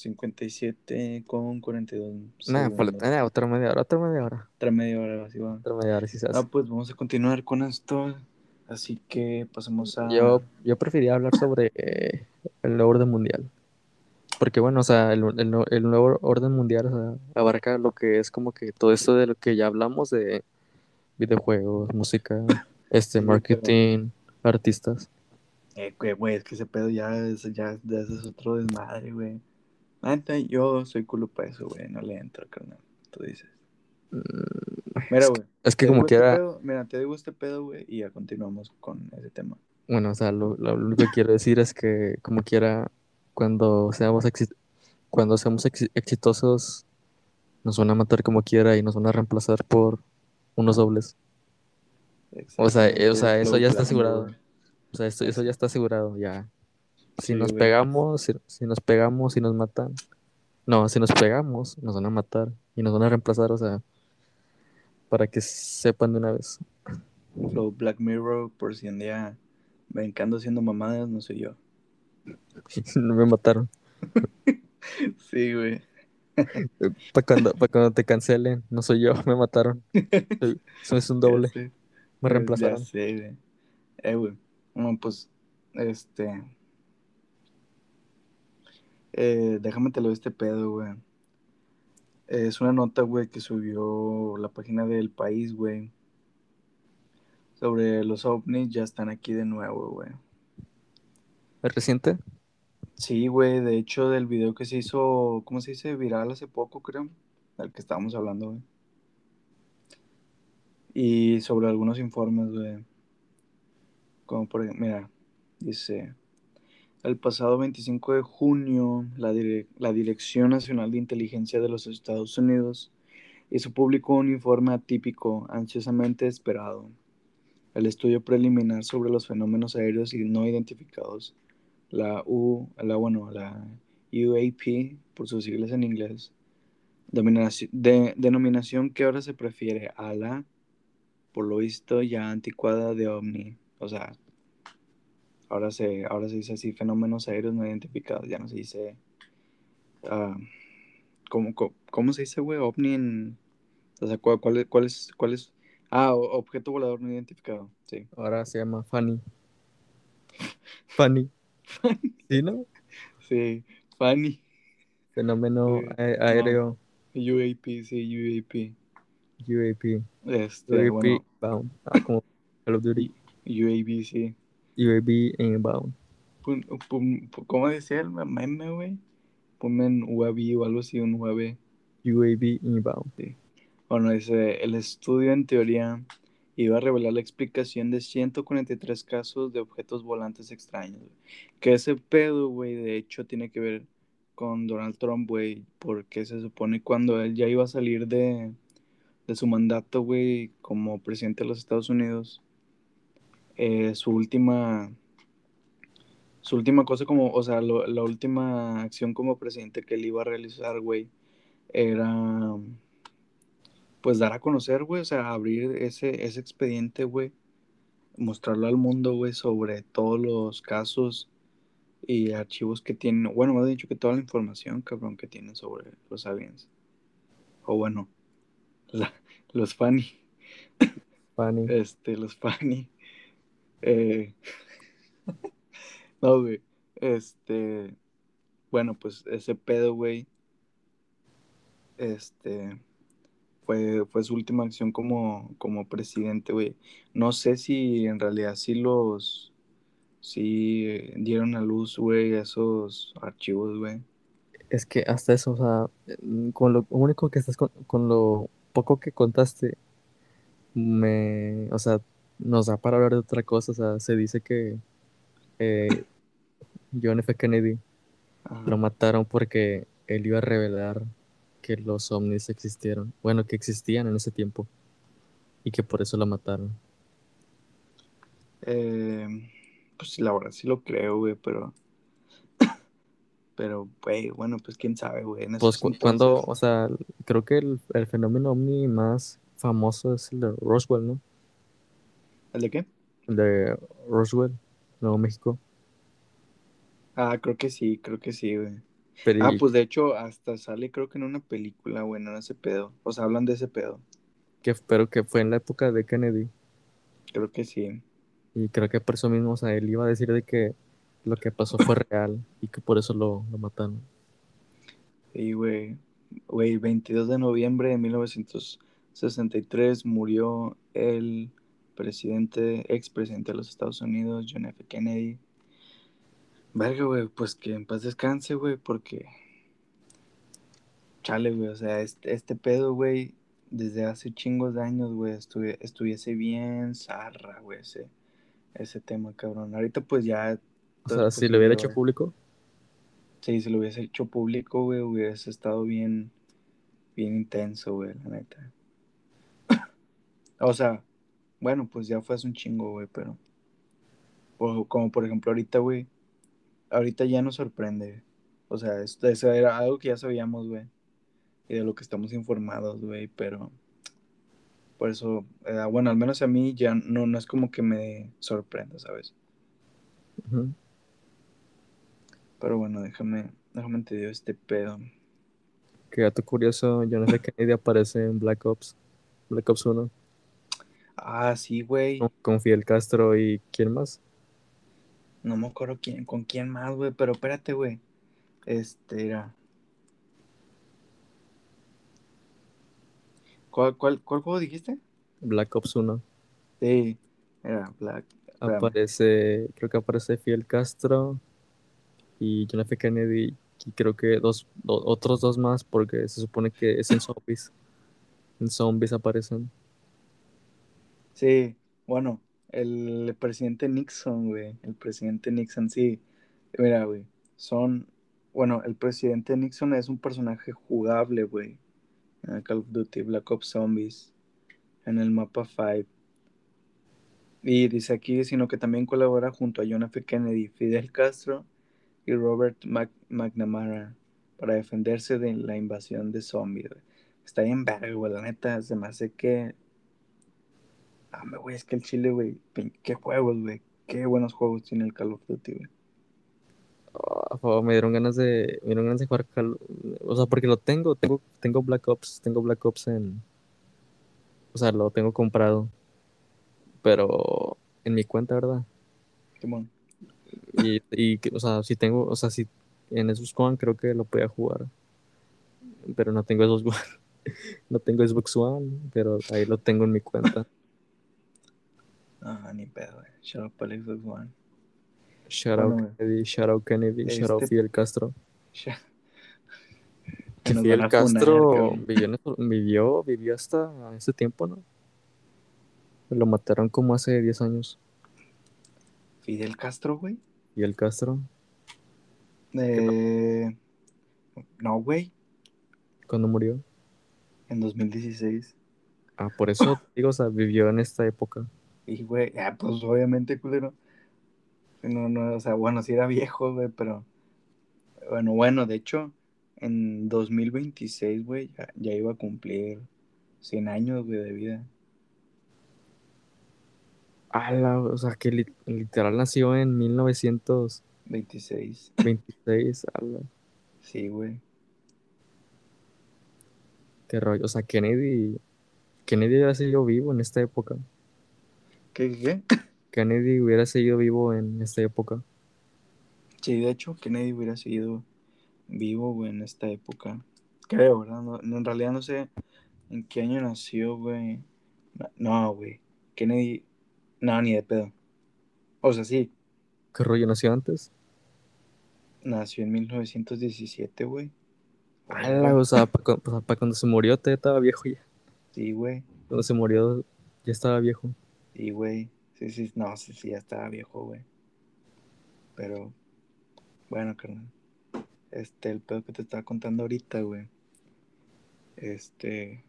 57 con 42 Nada, otra media hora, otra media hora. Otra media hora, así va. Otra media hora, se hace. Ah, pues vamos a continuar con esto. Así que pasemos a. Yo, yo prefería hablar sobre eh, el nuevo orden mundial. Porque bueno, o sea, el, el nu- el nuevo orden mundial o sea, abarca lo que es como que todo esto de lo que ya hablamos de videojuegos, música, [laughs] este, Sí, marketing, artistas. Eh, güey, güey, es que ese pedo ya es, ya, ya es otro desmadre, güey. Neta, yo soy culo para eso, güey. No le entro, carnal. Tú dices. Mm, Mira, es, güey. es que como este quiera, pedo, mira, te digo este pedo, güey, y ya continuamos con ese tema. bueno, o sea, lo, lo único que quiero decir es que como quiera, cuando seamos, exi- cuando seamos exi- exitosos, nos van a matar como quiera y nos van a reemplazar por unos dobles. O sea, eh, o sea, eso ya está asegurado. O sea, esto- eso ya está asegurado, ya. Si Sí, nos güey. pegamos, si, si nos pegamos, si nos matan. No, si nos pegamos, nos van a matar y nos van a reemplazar, o sea, para que sepan de una vez. Flow Black Mirror, por si un día ando haciendo mamadas, no soy yo. [laughs] No me mataron. [laughs] Sí, güey. [laughs] Para cuando, pa' cuando te cancelen, no soy yo, me mataron. Eso es un doble, Ya me Ya reemplazaron. sé, güey. Eh, güey. Bueno, pues, este. Eh, déjame te lo este pedo, güey. Es una nota, güey, que subió la página del país, güey. Sobre los ovnis, ya están aquí de nuevo, güey. ¿Es reciente? Sí, güey, de hecho, del video que se hizo, ¿cómo se dice? Viral hace poco, creo. Del que estábamos hablando, güey. Y sobre algunos informes, güey. Como por ejemplo, mira, dice, el pasado 25 de junio, la, dire- la Dirección Nacional de Inteligencia de los Estados Unidos se publicó un informe atípico, ansiosamente esperado. El estudio preliminar sobre los fenómenos aéreos no identificados, la U, la bueno, la UAP, por sus siglas en inglés, de, denominación que ahora se prefiere a la, por lo visto, ya anticuada de OVNI. O sea, ahora se, ahora se dice así, fenómenos aéreos no identificados, ya no se dice... Uh, ¿cómo, se dice, güey? OVNI en... O sea, ¿cuál, cuál, cuál, es, cuál es... Ah, objeto volador no identificado, sí. Ahora se llama Fanny. Fanny. [laughs] ¿Sí, no? Sí, Fanny. Fenómeno aéreo. UAP, sí, UAP. UAP. Este, UAP bueno, bound. Ah, como Call of Duty. UAV, sí. UAV inbound. Pun- ¿Cómo decía el meme, güey? Ponme en UAV o algo así, un UAV. UAV inbound. Bueno, dice, el estudio en teoría iba a revelar la explicación de 143 casos de objetos volantes extraños. Que ese pedo, güey, de hecho tiene que ver con Donald Trump, güey, porque se supone cuando él ya iba a salir de, de su mandato, güey, como presidente de los Estados Unidos, eh, su última, su última cosa como, o sea, lo- la última acción como presidente que él iba a realizar, güey, era, pues, dar a conocer, güey, o sea, abrir ese, ese expediente, güey, mostrarlo al mundo, güey, sobre todos los casos y archivos que tienen, bueno, me ha dicho que toda la información, cabrón, que tienen sobre los aliens. O bueno, [laughs] la- los Fanny, Fanny. este, los Fanny. Eh, [laughs] no, güey, este, bueno, pues ese pedo, güey, este, fue, fue su última acción como, como presidente, güey. No sé si en realidad sí los, sí eh, dieron a luz, güey, esos archivos, güey. Es que hasta eso, o sea, con lo único que estás con, con lo poco que contaste, me, o sea, nos da para hablar de otra cosa. O sea, se dice que eh, John F. Kennedy Ajá. lo mataron porque él iba a revelar que los ovnis existieron, bueno, que existían en ese tiempo y que por eso lo mataron. Eh, pues la verdad sí lo creo, güey, pero. [coughs] Pero, güey, bueno, pues quién sabe, güey. En Pues cu- cuando, entonces- o sea, creo que el, el fenómeno ovni más famoso es el de Roswell, ¿no? ¿El de qué? El de Roswell, Nuevo México. Ah, creo que sí, creo que sí, güey. Pero Ah, y- pues de hecho, hasta sale, creo que en una película, güey, no en ese pedo. O sea, hablan de ese pedo. que, pero que fue en la época de Kennedy. Creo que sí. Y creo que por eso mismo, o sea, él iba a decir de que lo que pasó fue [coughs] real y que por eso lo, lo mataron. Y, güey, güey, 22 de noviembre de 1963 murió el presidente, expresidente de los Estados Unidos, John F. Kennedy. Verga, güey, pues que en paz descanse, güey, porque. Chale, güey, o sea, este, este pedo, güey, desde hace chingos de años, güey, estuvi- estuviese bien zarra, güey, ese, ese tema, cabrón. Ahorita, pues ya. O sea, si lo hubiera hecho público, Sí, si lo hubiese hecho público, güey, hubiese estado bien, bien intenso, güey, la neta. [coughs] O sea, bueno, pues ya fue hace un chingo, güey, pero. o como por ejemplo ahorita, güey. Ahorita ya nos sorprende. O sea, esto, eso era algo que ya sabíamos, güey. Y de lo que estamos informados, güey, pero. Por eso, eh, bueno, al menos a mí ya no, no es como que me sorprenda, ¿sabes? Pero bueno, déjame, déjame te digo este pedo. que dato curioso, John F. Kennedy aparece en Black Ops, Black Ops 1, Ah, sí, güey. con, Fidel Castro y ¿quién más? No me acuerdo quién, con quién más, güey, pero espérate, güey. Este era. ¿Cuál, cuál, cuál juego dijiste? Black Ops 1. Sí, era Black. espérame. Aparece, creo que aparece Fidel Castro y John F. Kennedy y creo que dos, do- otros dos más porque se supone que es en zombies. En zombies aparecen. Sí, bueno, el presidente Nixon, güey. El presidente Nixon, sí. Mira, güey. Son. Bueno, el presidente Nixon es un personaje jugable, güey. en Call of Duty, Black Ops Zombies, en el mapa 5. Y dice aquí, sino que también colabora junto a John F. Kennedy, Fidel Castro y Robert McNamara para defenderse de la invasión de zombies. Está bien verga, güey, la neta, se me hace que... Ah, me güey, es que el Chile, güey, qué juegos, güey, qué buenos juegos tiene el Call of Duty, güey. Oh, me dieron ganas de me dieron ganas de jugar Call, o sea porque lo tengo tengo tengo Black Ops tengo Black Ops en o sea lo tengo comprado pero en mi cuenta verdad y, y o sea si tengo o sea si en Xbox One creo que lo podía jugar pero no tengo Xbox [laughs] One no tengo Xbox One pero ahí lo tengo en mi cuenta ah ni pedo shout out para Xbox One Shout out Kennedy, shout out Kennedy, shout out este Fidel Castro. Que Fidel Castro vivió, vivió, hasta ese tiempo, ¿no? Lo mataron como hace 10 años. ¿Fidel Castro, güey? ¿Fidel Castro? Eh... No, güey. ¿Cuándo murió? En 2016. Ah, por eso [laughs] digo, o sea, vivió en esta época. Y, güey, ah, pues obviamente, culero. No, no, o sea, bueno, sí era viejo, güey, pero. Bueno, bueno, de hecho, en 2026, güey, ya, iba a cumplir 100 años, güey, de vida. Ala, o sea, que literal nació en 1926. 26, ala. Sí, güey. Qué rollo, o sea, Kennedy. Kennedy había sido vivo en esta época. ¿Qué, qué? Kennedy hubiera seguido vivo en esta época. Sí, de hecho, Kennedy hubiera seguido vivo, güey, en esta época. Creo, ¿verdad? No, en realidad no sé en qué año nació, güey. No, güey. Kennedy. No, ni de pedo. O sea, sí. ¿Qué rollo nació antes? Nació en 1917, güey. o sea, para cuando se murió te estaba viejo ya. Sí, güey. Cuando se murió ya estaba viejo. Sí, güey. Sí, sí, no, sí, sí, ya estaba viejo, güey. Pero, bueno, carnal. Este, el pedo que te estaba contando ahorita, güey. Este,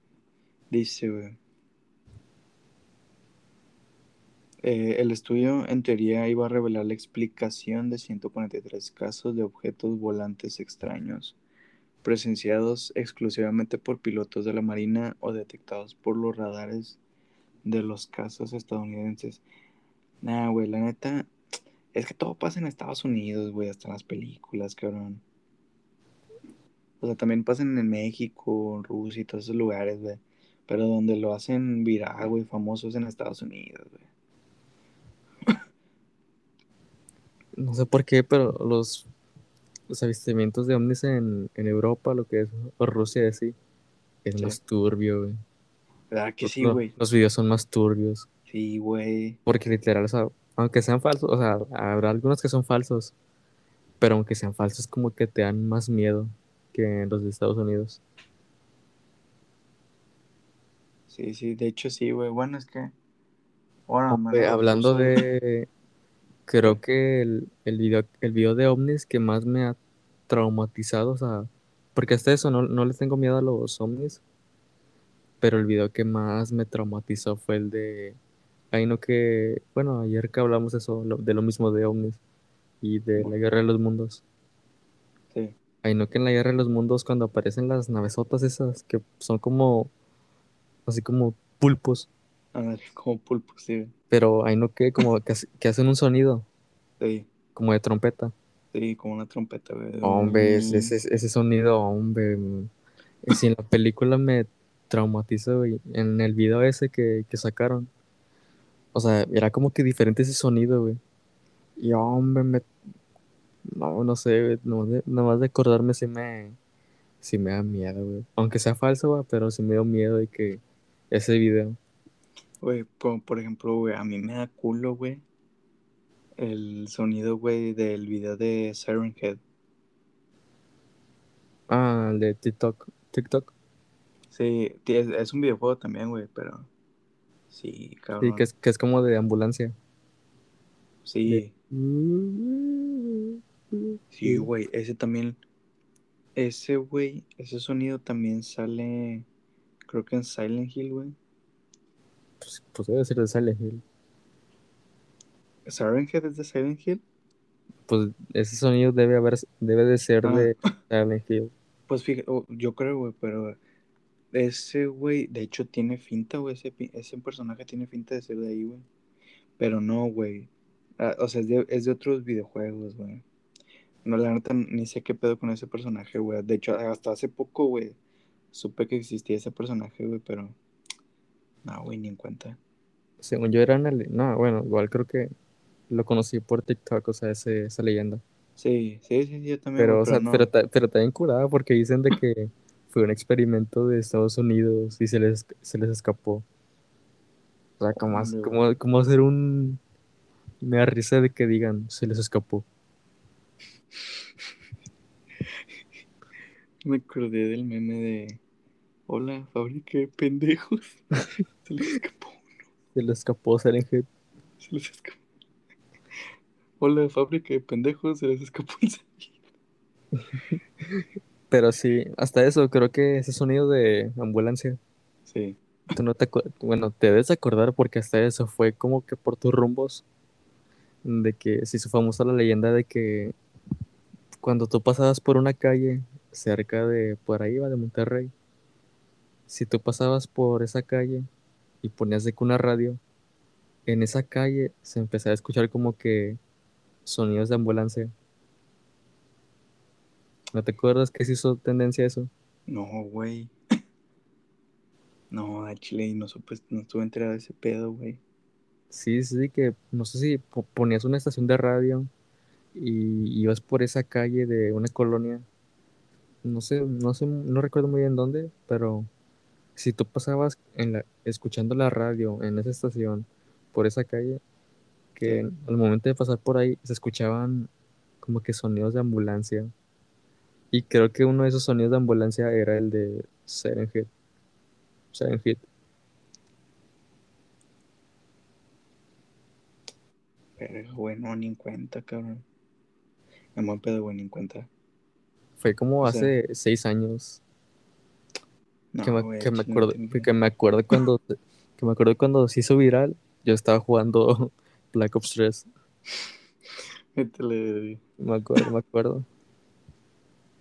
dice, güey. Eh, el estudio en teoría iba a revelar la explicación de 143 casos de objetos volantes extraños, presenciados exclusivamente por pilotos de la Marina o detectados por los radares de los casos estadounidenses. Nah, güey, la neta, es que todo pasa en Estados Unidos, güey, hasta en las películas, cabrón. O sea, también pasan en México, Rusia y todos esos lugares, güey. Pero donde lo hacen viral, güey, famosos en Estados Unidos, güey. [laughs] No sé por qué, pero los, los avistamientos de ovnis en, Europa, lo que es o Rusia, así, es más turbio, güey. ¿Verdad que sí, güey? Los videos son más turbios. Sí, güey. Porque literal, o sea, aunque sean falsos, o sea, habrá algunos que son falsos, pero aunque sean falsos, como que te dan más miedo que en los de Estados Unidos. Sí, sí, de hecho sí, güey. Bueno, es que... hablando de... Creo que el, el, video, el video de ovnis que más me ha traumatizado, o sea, porque hasta eso no, no les tengo miedo a los ovnis, pero el video que más me traumatizó fue el de Ahí no que, bueno, ayer que hablamos eso, de lo mismo de ovnis y de la guerra de los mundos. Sí. Ahí no que en la guerra de los mundos cuando aparecen las navesotas esas que son como, así como pulpos. Ah, como pulpos, sí. Pero ahí no que como que, hacen un sonido. Sí. Como de trompeta. Sí, como una trompeta, güey. Hombre, ese, ese, sonido, hombre. Si en la película me traumatizó, En el video ese que, que sacaron o sea, era como que diferente ese sonido, güey. Y hombre, me... No, no sé, güey. Nomás de, acordarme sí me... Sí me da miedo, güey. Aunque sea falso, güey, pero sí me da miedo de que... Ese video. Güey, por, por ejemplo, güey, a mí me da culo, güey. El sonido, güey, del video de Siren Head. Ah, el de TikTok. TikTok. Sí, es, es un videojuego también, güey, pero... Sí, cabrón. Sí, que es, que es como de ambulancia. Sí. Sí, güey, ese también. Ese, güey, ese sonido también sale creo que en Silent Hill, güey. Pues, pues debe ser de Silent Hill. ¿Silent Hill es de Silent Hill? Pues ese sonido debe haber, debe de ser Ah. de [laughs] Silent Hill. Pues fíjate, oh, yo creo, güey, pero ese güey, de hecho, tiene finta, güey. Ese, ese personaje tiene finta de ser de ahí, güey. Pero no, güey. Ah, o sea, es de, es de otros videojuegos, güey. No, la neta, ni sé qué pedo con ese personaje, güey. De hecho, hasta hace poco, güey, supe que existía ese personaje, güey, pero. No, güey, ni en cuenta. Según yo era una... No, bueno, igual creo que lo conocí por TikTok, o sea, ese, esa leyenda. Sí, sí, sí, yo también, Pero, o sea, no. pero, pero bien curada porque dicen de que fue un experimento de Estados Unidos y se les, se les escapó. O sea, como, Hombre, como, como hacer un... Me da risa de que digan, se les escapó. Me acordé del meme de. Hola, fábrica [laughs] de pendejos. Se les escapó uno. Se les escapó Hill. Se les escapó. Hola, fábrica de pendejos. Se les escapó un. Pero sí, hasta eso, creo que ese sonido de ambulancia, Sí. tú no te bueno, te debes acordar porque hasta eso fue como que por tus rumbos, de que se hizo famosa la leyenda de que cuando tú pasabas por una calle cerca de, por ahí va de Monterrey, si tú pasabas por esa calle y ponías de que una radio, en esa calle se empezaba a escuchar como que sonidos de ambulancia. ¿No te acuerdas que se hizo tendencia a eso? No, güey. No, a Chile no supe, no estuve enterado de ese pedo, güey. Sí, sí, que no sé si po- ponías una estación de radio y ibas por esa calle de una colonia, no sé, no sé, no recuerdo muy bien dónde, pero si tú pasabas en la, escuchando la radio en esa estación por esa calle, que Sí. al momento de pasar por ahí se escuchaban como que sonidos de ambulancia. Y creo que uno de esos sonidos de ambulancia era el de Siren Head. Siren Head. Pero, güey, no, ni en cuenta, cabrón. En buen pedo, güey, ni en cuenta. Fue como O sea, hace seis años. No, que me, que me no acuerdo, que me acuerdo cuando [laughs] que me acuerdo cuando se hizo viral, yo estaba jugando [laughs] Black Ops 3. Métele, Me acuerdo, me acuerdo.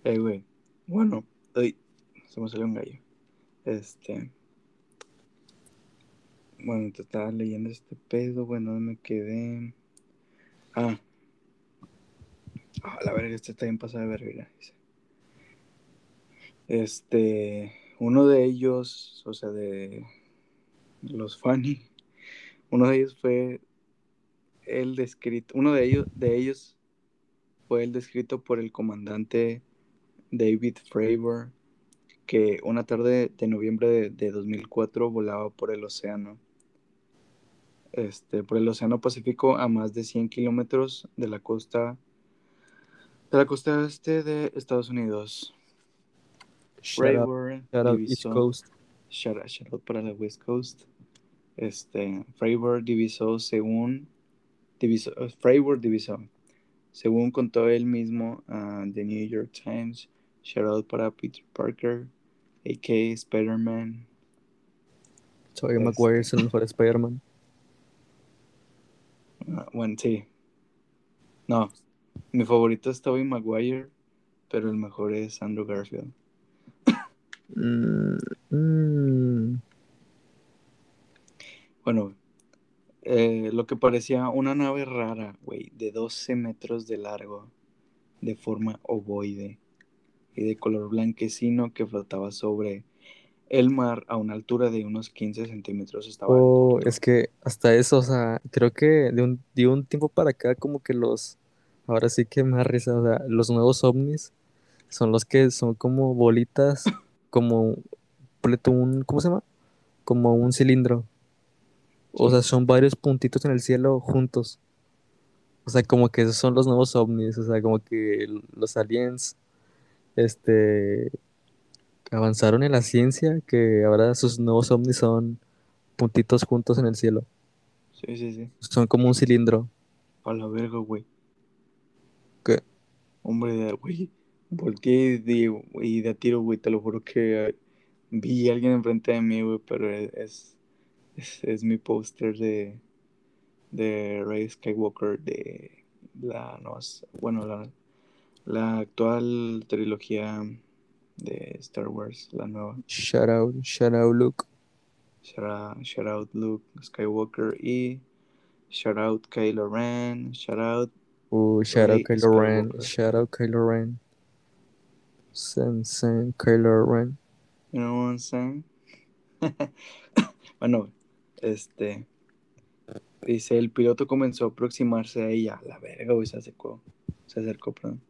Eh, güey. Bueno, hoy se me salió un gallo. Este. Bueno, te estaba leyendo este pedo, bueno, me quedé. Ah. Ah, la verga, este está bien pasada de verga. Este. Uno de ellos, o sea, de los funny, uno de ellos fue el descrito, uno de ellos, de ellos fue el descrito por el comandante David Fravor, que una tarde de noviembre de, de 2004 volaba por el océano, este, por el océano Pacífico a más de 100 kilómetros de la costa, de la costa este de Estados Unidos. Shout out, Fravor out East Coast. Shout out, shout out para la West Coast. Este, Fravor divisó según divisó, Fravor divisó según contó él mismo a The New York Times. Shout out para Peter Parker, a.k.a. Spider-Man. Tobey Este. Maguire es el mejor Spider-Man. Ah, bueno, sí. No, mi favorito es Tobey Maguire, pero el mejor es Andrew Garfield. Mm, mm, Bueno, eh, lo que parecía una nave rara, güey, de 12 metros de largo, de forma ovoide y de color blanquecino que flotaba sobre el mar a una altura de unos 15 centímetros. Estaba Oh, es que hasta eso, o sea, creo que de un, de un tiempo para acá como que los, ahora sí que me da risa, o sea, los nuevos ovnis son los que son como bolitas, [coughs] como, un, ¿cómo se llama? Como un cilindro. O sea, son varios puntitos en el cielo juntos. O sea, como que esos son los nuevos ovnis, o sea, como que los aliens, este, avanzaron en la ciencia, que ahora sus nuevos ovnis son puntitos juntos en el cielo. Sí, sí, sí. Son como un cilindro. A la verga, güey. ¿Qué? Hombre, de- güey. Volteé y de, y de a tiro, güey. Te lo juro que eh, vi a alguien enfrente de mí, güey, pero es, es, es mi póster de, de Rey Skywalker de la, no, bueno, la, la actual trilogía de Star Wars, la nueva. Shout out, shout out Luke. Shout out, shout out Luke Skywalker y shout out Kylo Ren, shout out. Uh, shout out Kylo Ren, shout out Kylo Ren. Sensei Kylo Ren. You know what I'm saying? [laughs] bueno, este. Dice, el piloto comenzó a aproximarse a ella. La verga, güey, se acercó. Se acercó, perdón.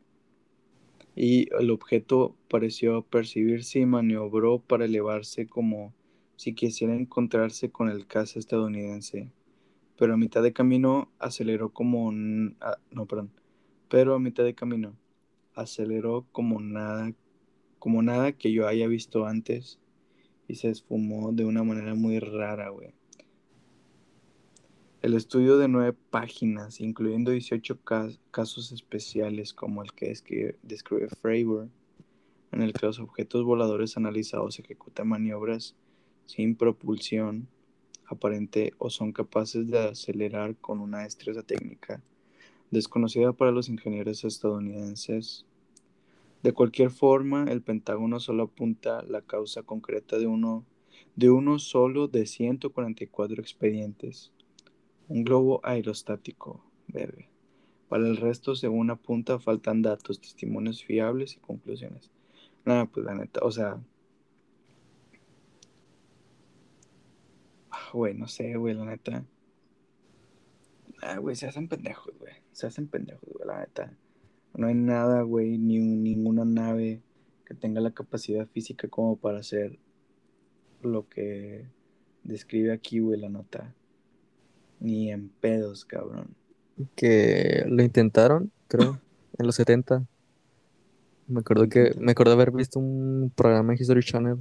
Y el objeto pareció percibirse y maniobró para elevarse como si quisiera encontrarse con el caza estadounidense. Pero a mitad de camino aceleró como... no, perdón. Pero a mitad de camino aceleró como nada como nada que yo haya visto antes y se esfumó de una manera muy rara, güey. El estudio de nueve páginas, incluyendo 18 casos especiales como el que describe Fravor, en el que los objetos voladores analizados ejecutan maniobras sin propulsión aparente o son capaces de acelerar con una destreza técnica desconocida para los ingenieros estadounidenses de cualquier forma, el Pentágono solo apunta la causa concreta de uno, de uno solo de 144 expedientes. Un globo aerostático, verde. Para el resto, según apunta, faltan datos, testimonios fiables y conclusiones. Nada, pues la neta, o sea... Güey, no sé, güey, la neta. Ah, güey, se hacen pendejos, güey. Se hacen pendejos, güey, la neta. No hay nada, güey, ni ninguna nave que tenga la capacidad física como para hacer lo que describe aquí, güey, la nota. Ni en pedos, cabrón. Que lo intentaron, creo, [laughs] en los 70. Me acuerdo que me acuerdo haber visto un programa en History Channel.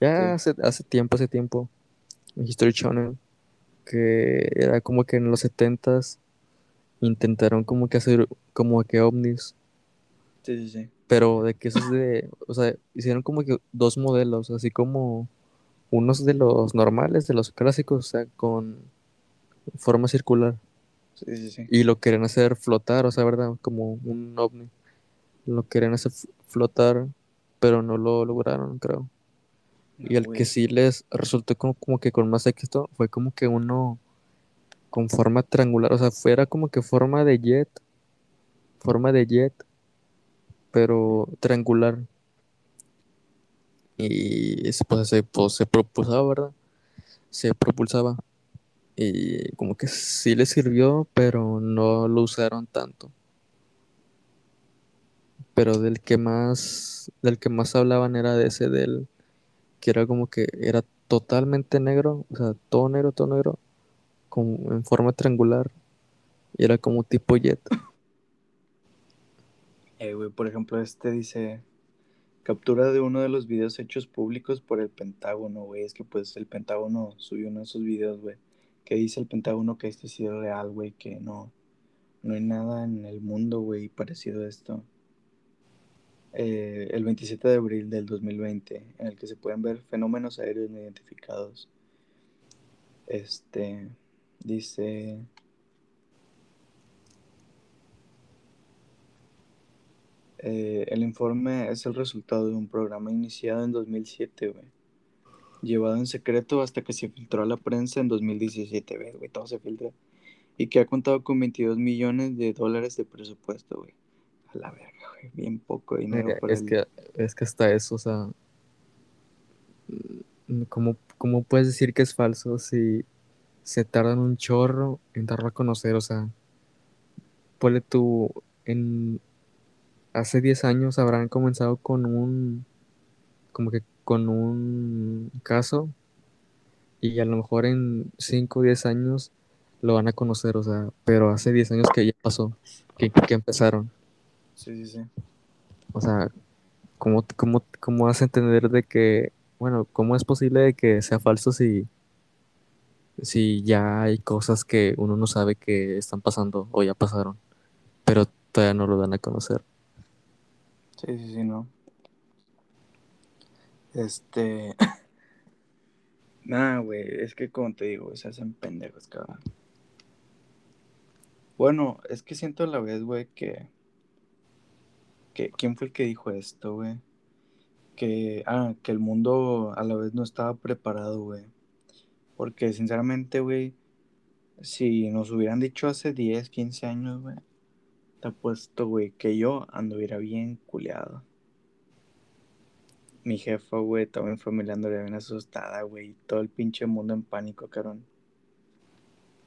Ya hace, hace tiempo, hace tiempo. En History Channel. Que era como que en los 70s intentaron como que hacer como que ovnis. Sí, sí, sí. Pero de que esos de, o sea, hicieron como que dos modelos, así como unos de los normales, de los clásicos, o sea, con forma circular. Sí, sí, sí. Y lo querían hacer flotar, o sea, ¿verdad? Como un ovni. Lo querían hacer flotar, pero no lo lograron, creo. y el que sí les resultó como, como que con más éxito fue como que uno con forma triangular, o sea, fuera como que forma de jet, forma de jet, pero triangular. Y pues, se, pues, se propulsaba, ¿verdad? Se propulsaba. Y como que sí le sirvió, pero no lo usaron tanto. Pero del que más, del que más hablaban era de ese del, que era como que era totalmente negro, o sea, todo negro, todo negro, en forma triangular y era como tipo jet. Eh, por ejemplo, este dice captura de uno de los videos hechos públicos por el Pentágono, güey. Es que pues el Pentágono subió uno de esos videos, güey. Que dice el Pentágono que este sí es real, güey, que no, no hay nada en el mundo, güey, parecido a esto. Eh, el 27 de abril del 2020, en el que se pueden ver fenómenos aéreos no identificados. Este, Dice... Eh, el informe es el resultado de un programa iniciado en 2007, güey. Llevado en secreto hasta que se filtró a la prensa en 2017, güey. Todo se filtra. Y que ha contado con 22 millones de dólares de presupuesto, güey. A la verga, güey. Bien poco dinero. es, que, es que hasta eso, o sea... ¿Cómo, ¿Cómo puedes decir que es falso si se tardan un chorro en darlo a conocer, o sea, ponle tú, en, hace 10 años habrán comenzado con un, como que con un caso y a lo mejor en 5 o 10 años lo van a conocer, o sea, pero hace 10 años que ya pasó, que, empezaron. Sí, sí, sí. O sea, ¿cómo, cómo, cómo a entender de que, bueno, cómo es posible de que sea falso si si ya hay cosas que uno no sabe que están pasando o ya pasaron, pero todavía no lo dan a conocer. Sí, sí, sí, no. Este. [laughs] Nada, güey. Es que como te digo, se hacen pendejos, cabrón. Bueno, es que siento a la vez, güey, que, que. ¿Quién fue el que dijo esto, güey? Que. Ah, que el mundo a la vez no estaba preparado, güey. Porque sinceramente, güey. Si nos hubieran dicho hace 10, 15 años, güey. Te apuesto, güey, que yo anduviera bien culeado mi jefa, güey, toda mi familia bien asustada, güey. Todo el pinche mundo en pánico, cabrón.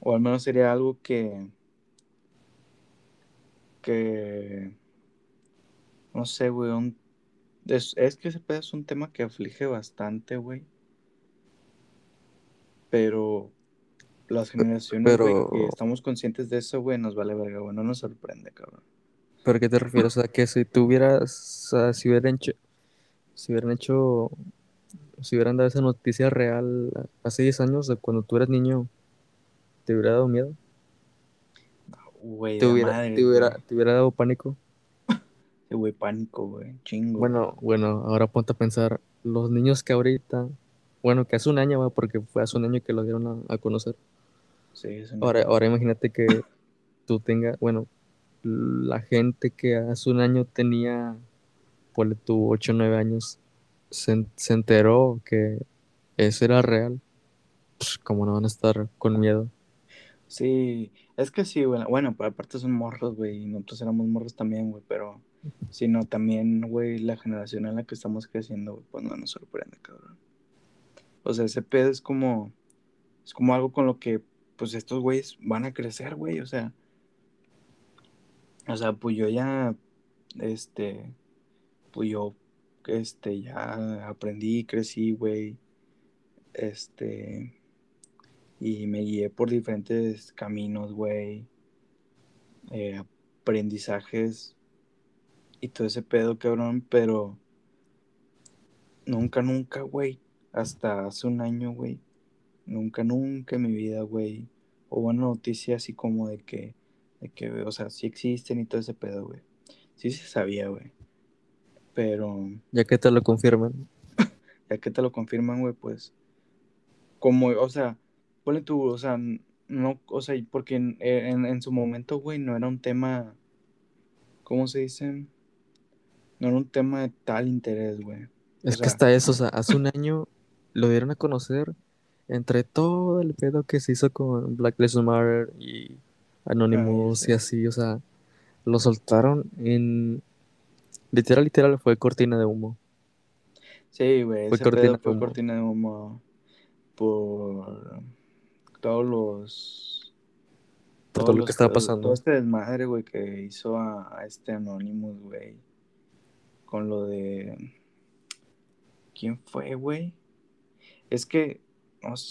O al menos sería algo que. que. No sé, güey. Un, es, que ese pedo es un tema que aflige bastante, güey. Pero. Las generaciones, que estamos conscientes de eso, güey, nos vale verga, güey. No nos sorprende, cabrón. ¿Pero qué te refieres? O sea, que si tuvieras. O sea, si hubieran hecho si hubieran hecho, si hubieran dado esa noticia real hace 10 años, de cuando tú eras niño, ¿te hubiera dado miedo? Güey, ¿Te, hubiera, madre, te, hubiera, dado pánico? Sí, güey, pánico, güey, chingo. Bueno, bueno, ahora ponte a pensar, los niños que ahorita, bueno, que hace un año, güey, porque fue hace un año que lo dieron a, conocer. Sí, ahora, ahora imagínate que tú tengas, bueno, la gente que hace un año tenía ponle tú 8 o 9 años, se, enteró que eso era real, pues como no van a estar con miedo. Sí, es que sí, bueno, pero aparte son morros, güey, y nosotros éramos morros también, güey, pero si no, también, güey, la generación en la que estamos creciendo, pues no nos sorprende, cabrón. O sea, ese pedo es como, es como algo con lo que, pues estos güeyes van a crecer, güey, o sea, o sea, pues yo ya, este, pues yo, este, ya aprendí, crecí, güey, este, y me guié por diferentes caminos, güey, eh, aprendizajes y todo ese pedo, cabrón, pero nunca, nunca, güey, hasta hace un año, güey, nunca, nunca en mi vida, güey, hubo una noticia así como de que, de que, o sea, sí existen y todo ese pedo, güey. Sí se sabía, güey. Pero. Ya que te lo confirman. [laughs] ya que te lo confirman, güey, pues. Como, o sea, ponle tú, o sea, no, o sea, porque en, en, su momento, güey, no era un tema. ¿Cómo se dice? No era un tema de tal interés, güey. Es que hasta eso, o sea, hace un año lo dieron a conocer entre todo el pedo que se hizo con Black Lives Matter y Anonymous y así, o sea, lo soltaron en Literal, literal fue cortina de humo. Sí, güey. Fue, cortina, fue cortina de humo por todos los. Por todo, lo que estaba pasando. Todo este desmadre, güey, que hizo a, este Anonymous, güey. Con lo de. ¿Quién fue, güey? Es que.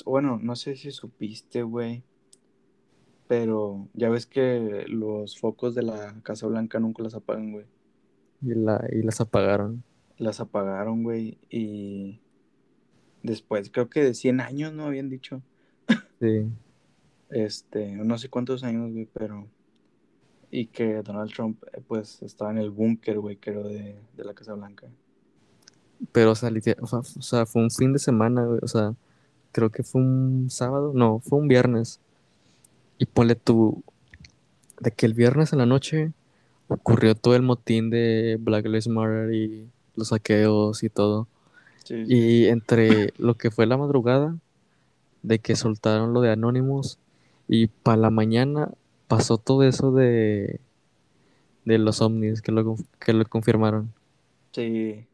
bueno, no sé si supiste, güey. Pero ya ves que los focos de la Casa Blanca nunca los apagan, güey. Y, la, y las apagaron. Las apagaron, güey. Y después, creo que de 100 años, ¿no? Habían dicho. Sí. Este, no sé cuántos años, güey, pero... Y que Donald Trump, eh, pues, estaba en el búnker, güey, creo, de, de la Casa Blanca. Pero, o sea, o sea, fue un fin de semana, güey, o sea, creo que fue un sábado, no, fue un viernes. Y ponle tú, de que el viernes en la noche ocurrió todo el motín de Black Lives Matter y los saqueos y todo. Y entre lo que fue la madrugada, de que soltaron lo de Anonymous, y para la mañana pasó todo eso de, de los ovnis que lo, que lo confirmaron. Sí.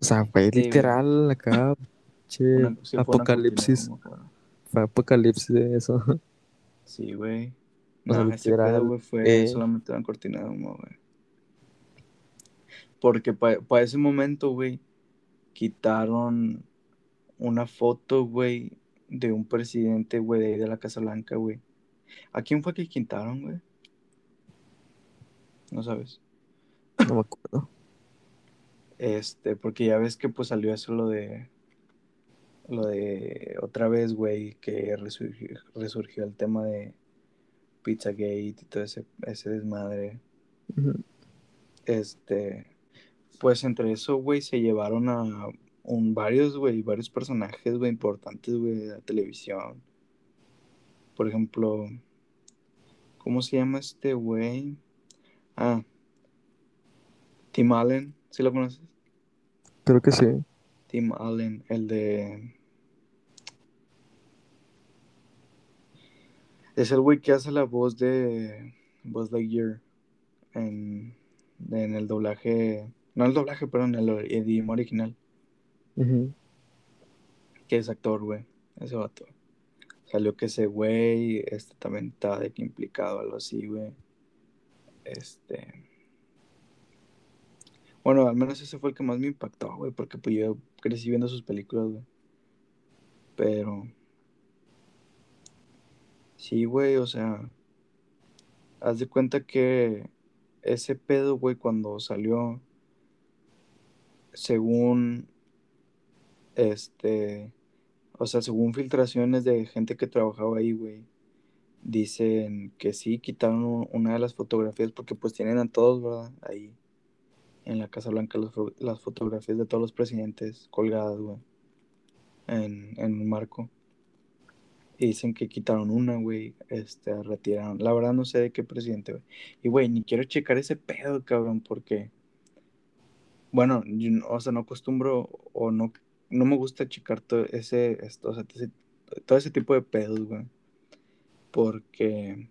O sea, fue literal acá, [laughs] che, apocalipsis. Fue apocalipsis de eso. [laughs] Sí, güey. No, ese pedo, güey, fue eh, solamente una cortina de humo, güey. Porque para ese momento, güey, quitaron una foto, güey, de un presidente, güey, de ahí de la Casa Blanca, güey. ¿A quién fue que quitaron, güey? No sabes. No me acuerdo. Este, porque ya ves que pues salió eso lo de. Lo de otra vez, güey, que resurgió, resurgió el tema de Pizzagate y todo ese, ese desmadre. Este, pues entre eso, güey, se llevaron a un, varios, güey, varios personajes, güey, importantes, güey, de la televisión. Por ejemplo, ¿cómo se llama este güey? Ah, Tim Allen, ¿sí lo conoces? Creo que sí. Tim Allen, el de... Es el güey que hace la voz de Buzz Lightyear en, en el doblaje, no el doblaje, pero en el idioma original. Que es actor, güey, ese vato. Salió que ese güey este, también está de que implicado, algo así, güey. Este. Bueno, al menos ese fue el que más me impactó, güey, porque pues yo crecí viendo sus películas, güey. Pero. Sí, güey, o sea. Haz de cuenta que ese pedo, güey, cuando salió, según, este, o sea, según filtraciones de gente que trabajaba ahí, güey, dicen que sí, quitaron una de las fotografías porque pues tienen a todos, ¿verdad? Ahí, en la Casa Blanca, las fotografías de todos los presidentes colgadas, güey, en, en un marco. Y dicen que quitaron una, güey. Este, retiraron. La verdad no sé de qué presidente, güey. Y, güey, ni quiero checar ese pedo, cabrón, porque. Bueno, o sea, no acostumbro o no, no me gusta checar todo ese, esto, o sea, todo ese tipo de pedos, güey. Porque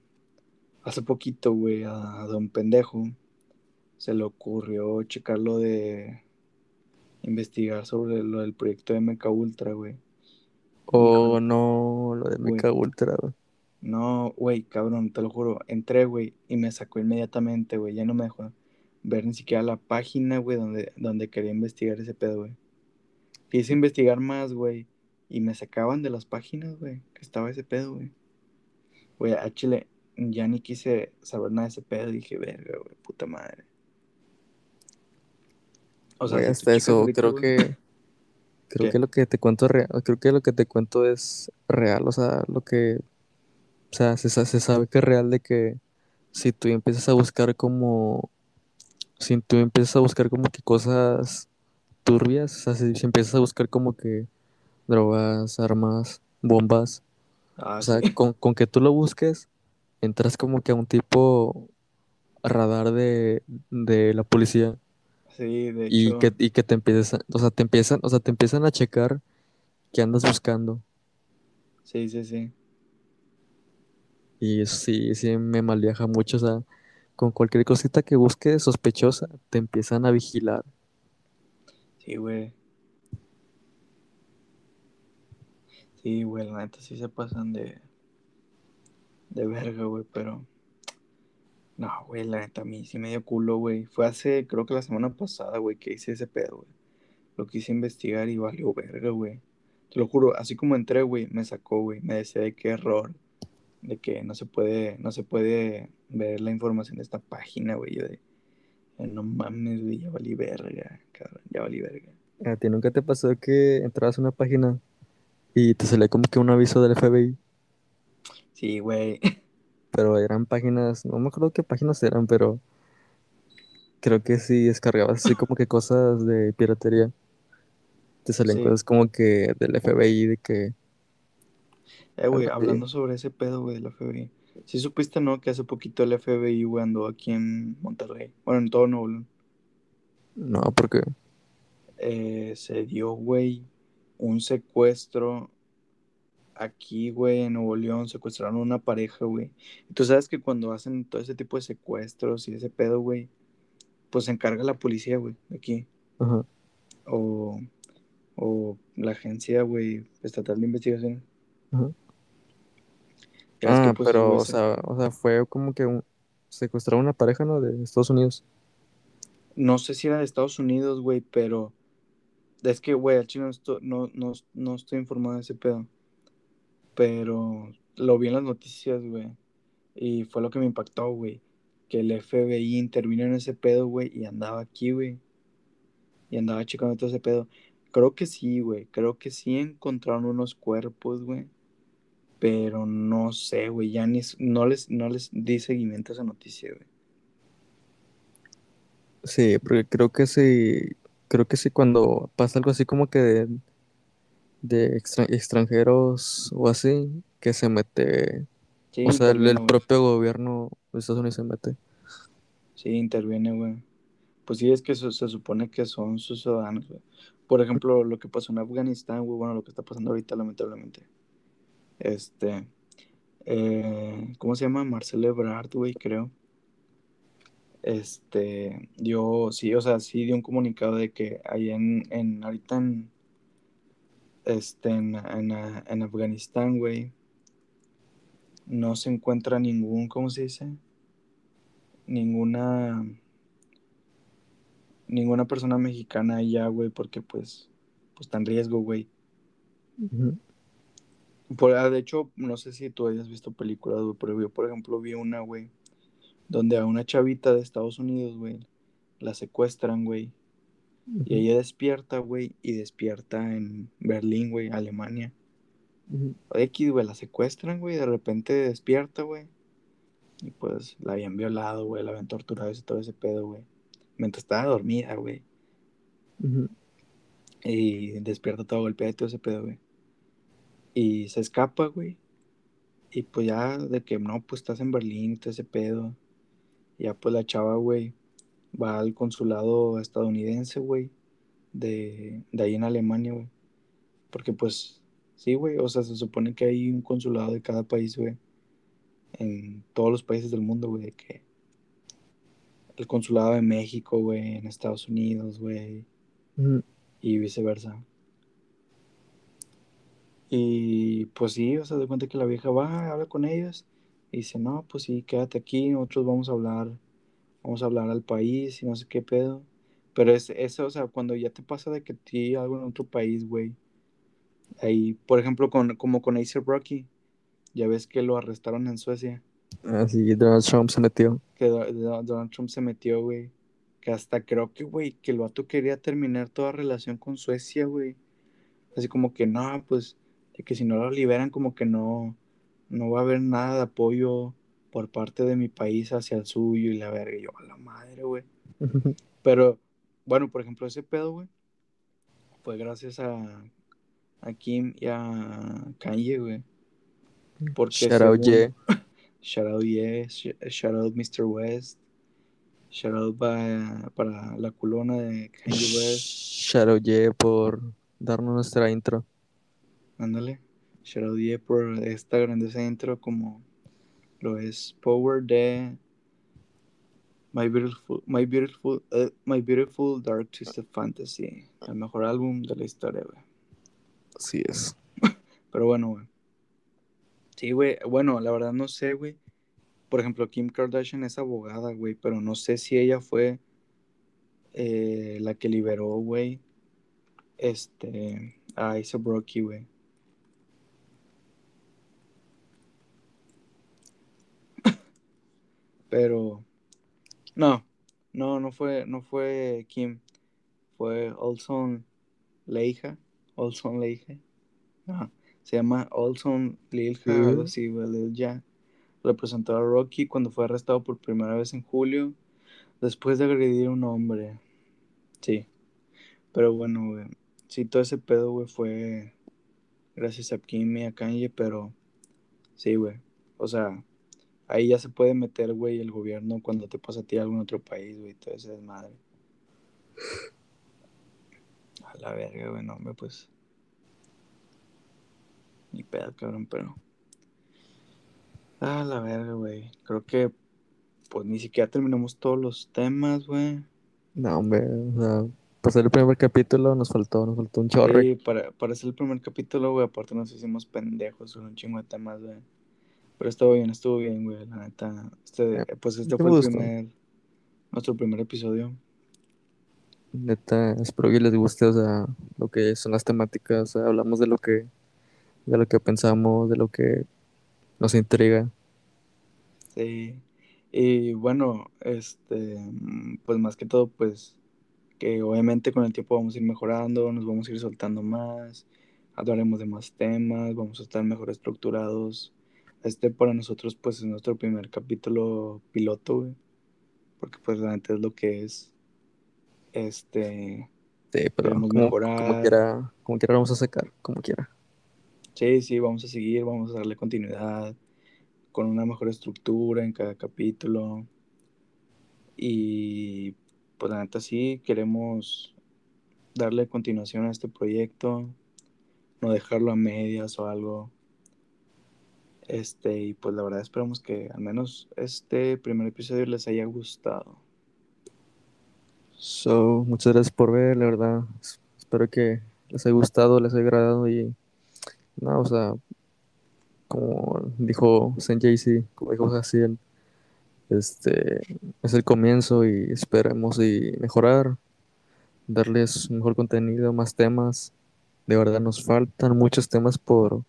hace poquito, güey, a, don pendejo se le ocurrió checar lo de investigar sobre lo del proyecto MK Ultra, güey. Oh, no, lo de Mecha Ultra, güey. No, güey, cabrón, te lo juro. Entré, güey, y me sacó inmediatamente, güey. Ya no me dejó ver ni siquiera la página, güey, donde, donde quería investigar ese pedo, güey. Quise investigar más, güey. Y me sacaban de las páginas, güey, que estaba ese pedo, güey. Güey, a Chile ya ni quise saber nada de ese pedo. Dije, verga, güey, puta madre. O sea, hasta eso, creo que [laughs] Creo que lo que te cuento real, creo que lo que te cuento es real, o sea, lo que, o sea, se, se sabe que es real de que si tú empiezas a buscar como, si tú empiezas a buscar como que cosas turbias, o sea, si, empiezas a buscar como que drogas, armas, bombas, ah, o sea, con, con que tú lo busques, entras como que a un tipo radar de, de la policía y que, y que te empiezan, o sea, te empiezan, o sea, te empiezan a checar qué andas buscando. Sí, sí, sí. Y sí, sí me malviaja mucho, o sea, con cualquier cosita que busques sospechosa, te empiezan a vigilar. Sí, güey. Sí, güey, la neta sí se pasan de. de verga, güey, pero. No, güey, la neta, a mí sí me dio culo, güey. Fue hace, creo que la semana pasada, güey, que hice ese pedo, güey. Lo quise investigar y valió verga, güey. Te lo juro, así como entré, güey, me sacó, güey. Me decía de qué error. De que no se puede, no se puede ver la información de esta página, güey. Yo de, eh, no mames, güey, ya valí verga, cabrón, ya valí verga. ¿A ti nunca te pasó que entrabas a una página y te salía como que un aviso del FBI? Sí, güey. [laughs] pero eran páginas, no me acuerdo qué páginas eran, pero creo que sí descargabas así como que cosas de piratería. Te salen cosas como que del FBI, de que... Eh, güey, hablando sobre ese pedo, güey, del FBI. Sí supiste, ¿no? Que hace poquito el FBI, güey, andó aquí en Monterrey. Bueno, en todo Nuevo. No, ¿por qué? Eh, se dio, güey, un secuestro aquí, güey, en Nuevo León, secuestraron a una pareja, güey. Y tú sabes que cuando hacen todo ese tipo de secuestros y ese pedo, güey, pues se encarga la policía, güey, aquí. Ajá. O, o la agencia, güey, estatal de investigación. Ajá. Ah, pues, pero, o sea, o sea, fue como que un, secuestraron una pareja, ¿no? De Estados Unidos. No sé si era de Estados Unidos, güey, pero es que, güey, al chino no, no, no estoy informado de ese pedo. Pero lo vi en las noticias, güey. Y fue lo que me impactó, güey. Que el FBI intervino en ese pedo, güey, y andaba aquí, güey. Y andaba checando todo ese pedo. Creo que sí, güey. Creo que sí encontraron unos cuerpos, güey. Pero no sé, güey. Ya ni, no, les, no les di seguimiento a esa noticia, güey. Sí, porque creo que sí. creo que sí, cuando pasa algo así como que de extra- extranjeros o así, que se mete, Sí, o sea, el, propio gobierno de Estados Unidos se mete. Sí, interviene, güey. Pues sí, es que se, se supone que son sus ciudadanos, güey. Por ejemplo, lo que pasó en Afganistán, güey, bueno, lo que está pasando ahorita, lamentablemente. Este, eh, ¿cómo se llama? Marcel Ebrard, güey, creo. Este, dio, sí, o sea, sí dio un comunicado de que ahí en, en ahorita en, este, en, en, en Afganistán, güey, no se encuentra ningún, ¿cómo se dice? Ninguna, ninguna persona mexicana allá, güey, porque pues, pues está en riesgo, güey. Por, ah, de hecho, no sé si tú hayas visto películas, güey, pero yo, por ejemplo, vi una, güey, donde a una chavita de Estados Unidos, güey, la secuestran, güey, y ella despierta, güey, y despierta en Berlín, güey, Alemania. Ujú. X, güey, la secuestran, güey, de repente despierta, güey, y pues la habían violado, güey, la habían torturado y todo ese pedo, güey, mientras estaba dormida, güey, y despierta todo golpeada y todo ese pedo, güey, y se escapa, güey, y pues ya de que no, pues estás en Berlín y todo ese pedo, y ya pues la chava, güey, va al consulado estadounidense, güey, de, de ahí en Alemania, güey. Porque pues, sí, güey, o sea, se supone que hay un consulado de cada país, güey, en todos los países del mundo, güey, que el consulado de México, güey, en Estados Unidos, güey, y viceversa. Y pues sí, o sea, de cuenta que la vieja va, habla con ellos, y dice, no, pues sí, quédate aquí, nosotros vamos a hablar, vamos a hablar al país y no sé qué pedo. Pero es eso, o sea, cuando ya te pasa de que ti algo en otro país, güey, ahí, por ejemplo, con, como con Acer Rocky, ya ves que lo arrestaron en Suecia, Así Donald Trump se metió. que Do- Do- Donald Trump se metió, güey, que hasta creo que, güey, que el vato quería terminar toda relación con Suecia, güey. Así como que no, pues, de que si no lo liberan, como que no, no va a haber nada de apoyo por parte de mi país hacia el suyo y la verga. Y yo, a la madre, güey. [laughs] Pero, bueno, por ejemplo, ese pedo, güey, fue gracias a, a Kim y a Kanye, güey. Porque Shout out, yeah. [laughs] Shout out, yeah, sh- shout out Mr. West, shout out pa- para la culona de Kanye West, Shout out, yeah, por darnos nuestra intro. ándale, shout out, yeah, por esta grandiosa intro como es Power de My Beautiful, My Beautiful, eh, My Beautiful Dark Twisted Fantasy, el mejor álbum de la historia, güey. Así es. [laughs] Pero bueno, güey. Sí, güey. Bueno, la verdad no sé, güey. Por ejemplo, Kim Kardashian es abogada, güey, pero no sé si ella fue eh, la que liberó, güey, este, a A$AP Rocky, güey. Pero, no, no, no fue, no fue Kim, fue Olson Leija, Olson Leija. Ajá. Se llama Olson Lilja, Sí. algo así, güey, Lil Ja. Representó a Rocky cuando fue arrestado por primera vez en julio, después de agredir a un hombre. Sí. Pero bueno, güey. Sí, todo ese pedo, güey, fue gracias a Kim y a Kanye, pero sí, güey. O sea, ahí ya se puede meter, güey, el gobierno cuando te pasa a ti algo en otro país, güey, todo ese desmadre. A la verga, güey, no, hombre, pues. Ni pedo, cabrón, pero. A la verga, güey. Creo que, pues ni siquiera terminamos todos los temas, güey. No, hombre, o sea, pasar el primer capítulo nos faltó, nos faltó un chorro. Sí, para, para hacer el primer capítulo, güey, aparte nos hicimos pendejos con un chingo de temas, güey. Pero estuvo bien, estuvo bien, güey, la neta. Este, Eh, pues este fue el primer, nuestro primer episodio. Neta, espero que les guste, o sea, lo que son las temáticas, o sea, hablamos de lo que, de lo que pensamos, de lo que nos intriga. Sí. Y bueno, este, pues más que todo, pues que obviamente con el tiempo vamos a ir mejorando, nos vamos a ir soltando más, hablaremos de más temas, vamos a estar mejor estructurados. Este para nosotros pues es nuestro primer capítulo piloto, güey, porque pues neta es lo que es, este, Sí, pero como, mejorar. como quiera, como quiera vamos a sacar, como quiera. Sí, sí, vamos a seguir, vamos a darle continuidad con una mejor estructura en cada capítulo. Y pues la neta sí, queremos darle continuación a este proyecto, no dejarlo a medias o algo. Este, y pues la verdad esperamos que al menos este primer episodio les haya gustado. So, muchas gracias por ver, la verdad. es- Espero que les haya gustado, les haya agradado y no, o sea, como dijo Saint JC, como dijo Jaciel, este es el comienzo y esperemos y mejorar, darles mejor contenido, más temas. De verdad nos faltan muchos temas por,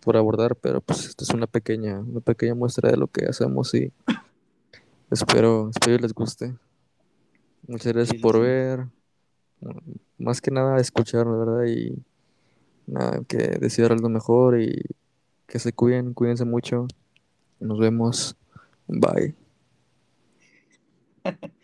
por abordar, pero pues esto es una pequeña, una pequeña muestra de lo que hacemos y [laughs] espero, espero les guste. Muchas gracias sí, por sí. ver. Más que nada escuchar, la verdad, y nada, que desear algo mejor y que se cuiden, cuídense mucho. Nos vemos. Bye. [laughs]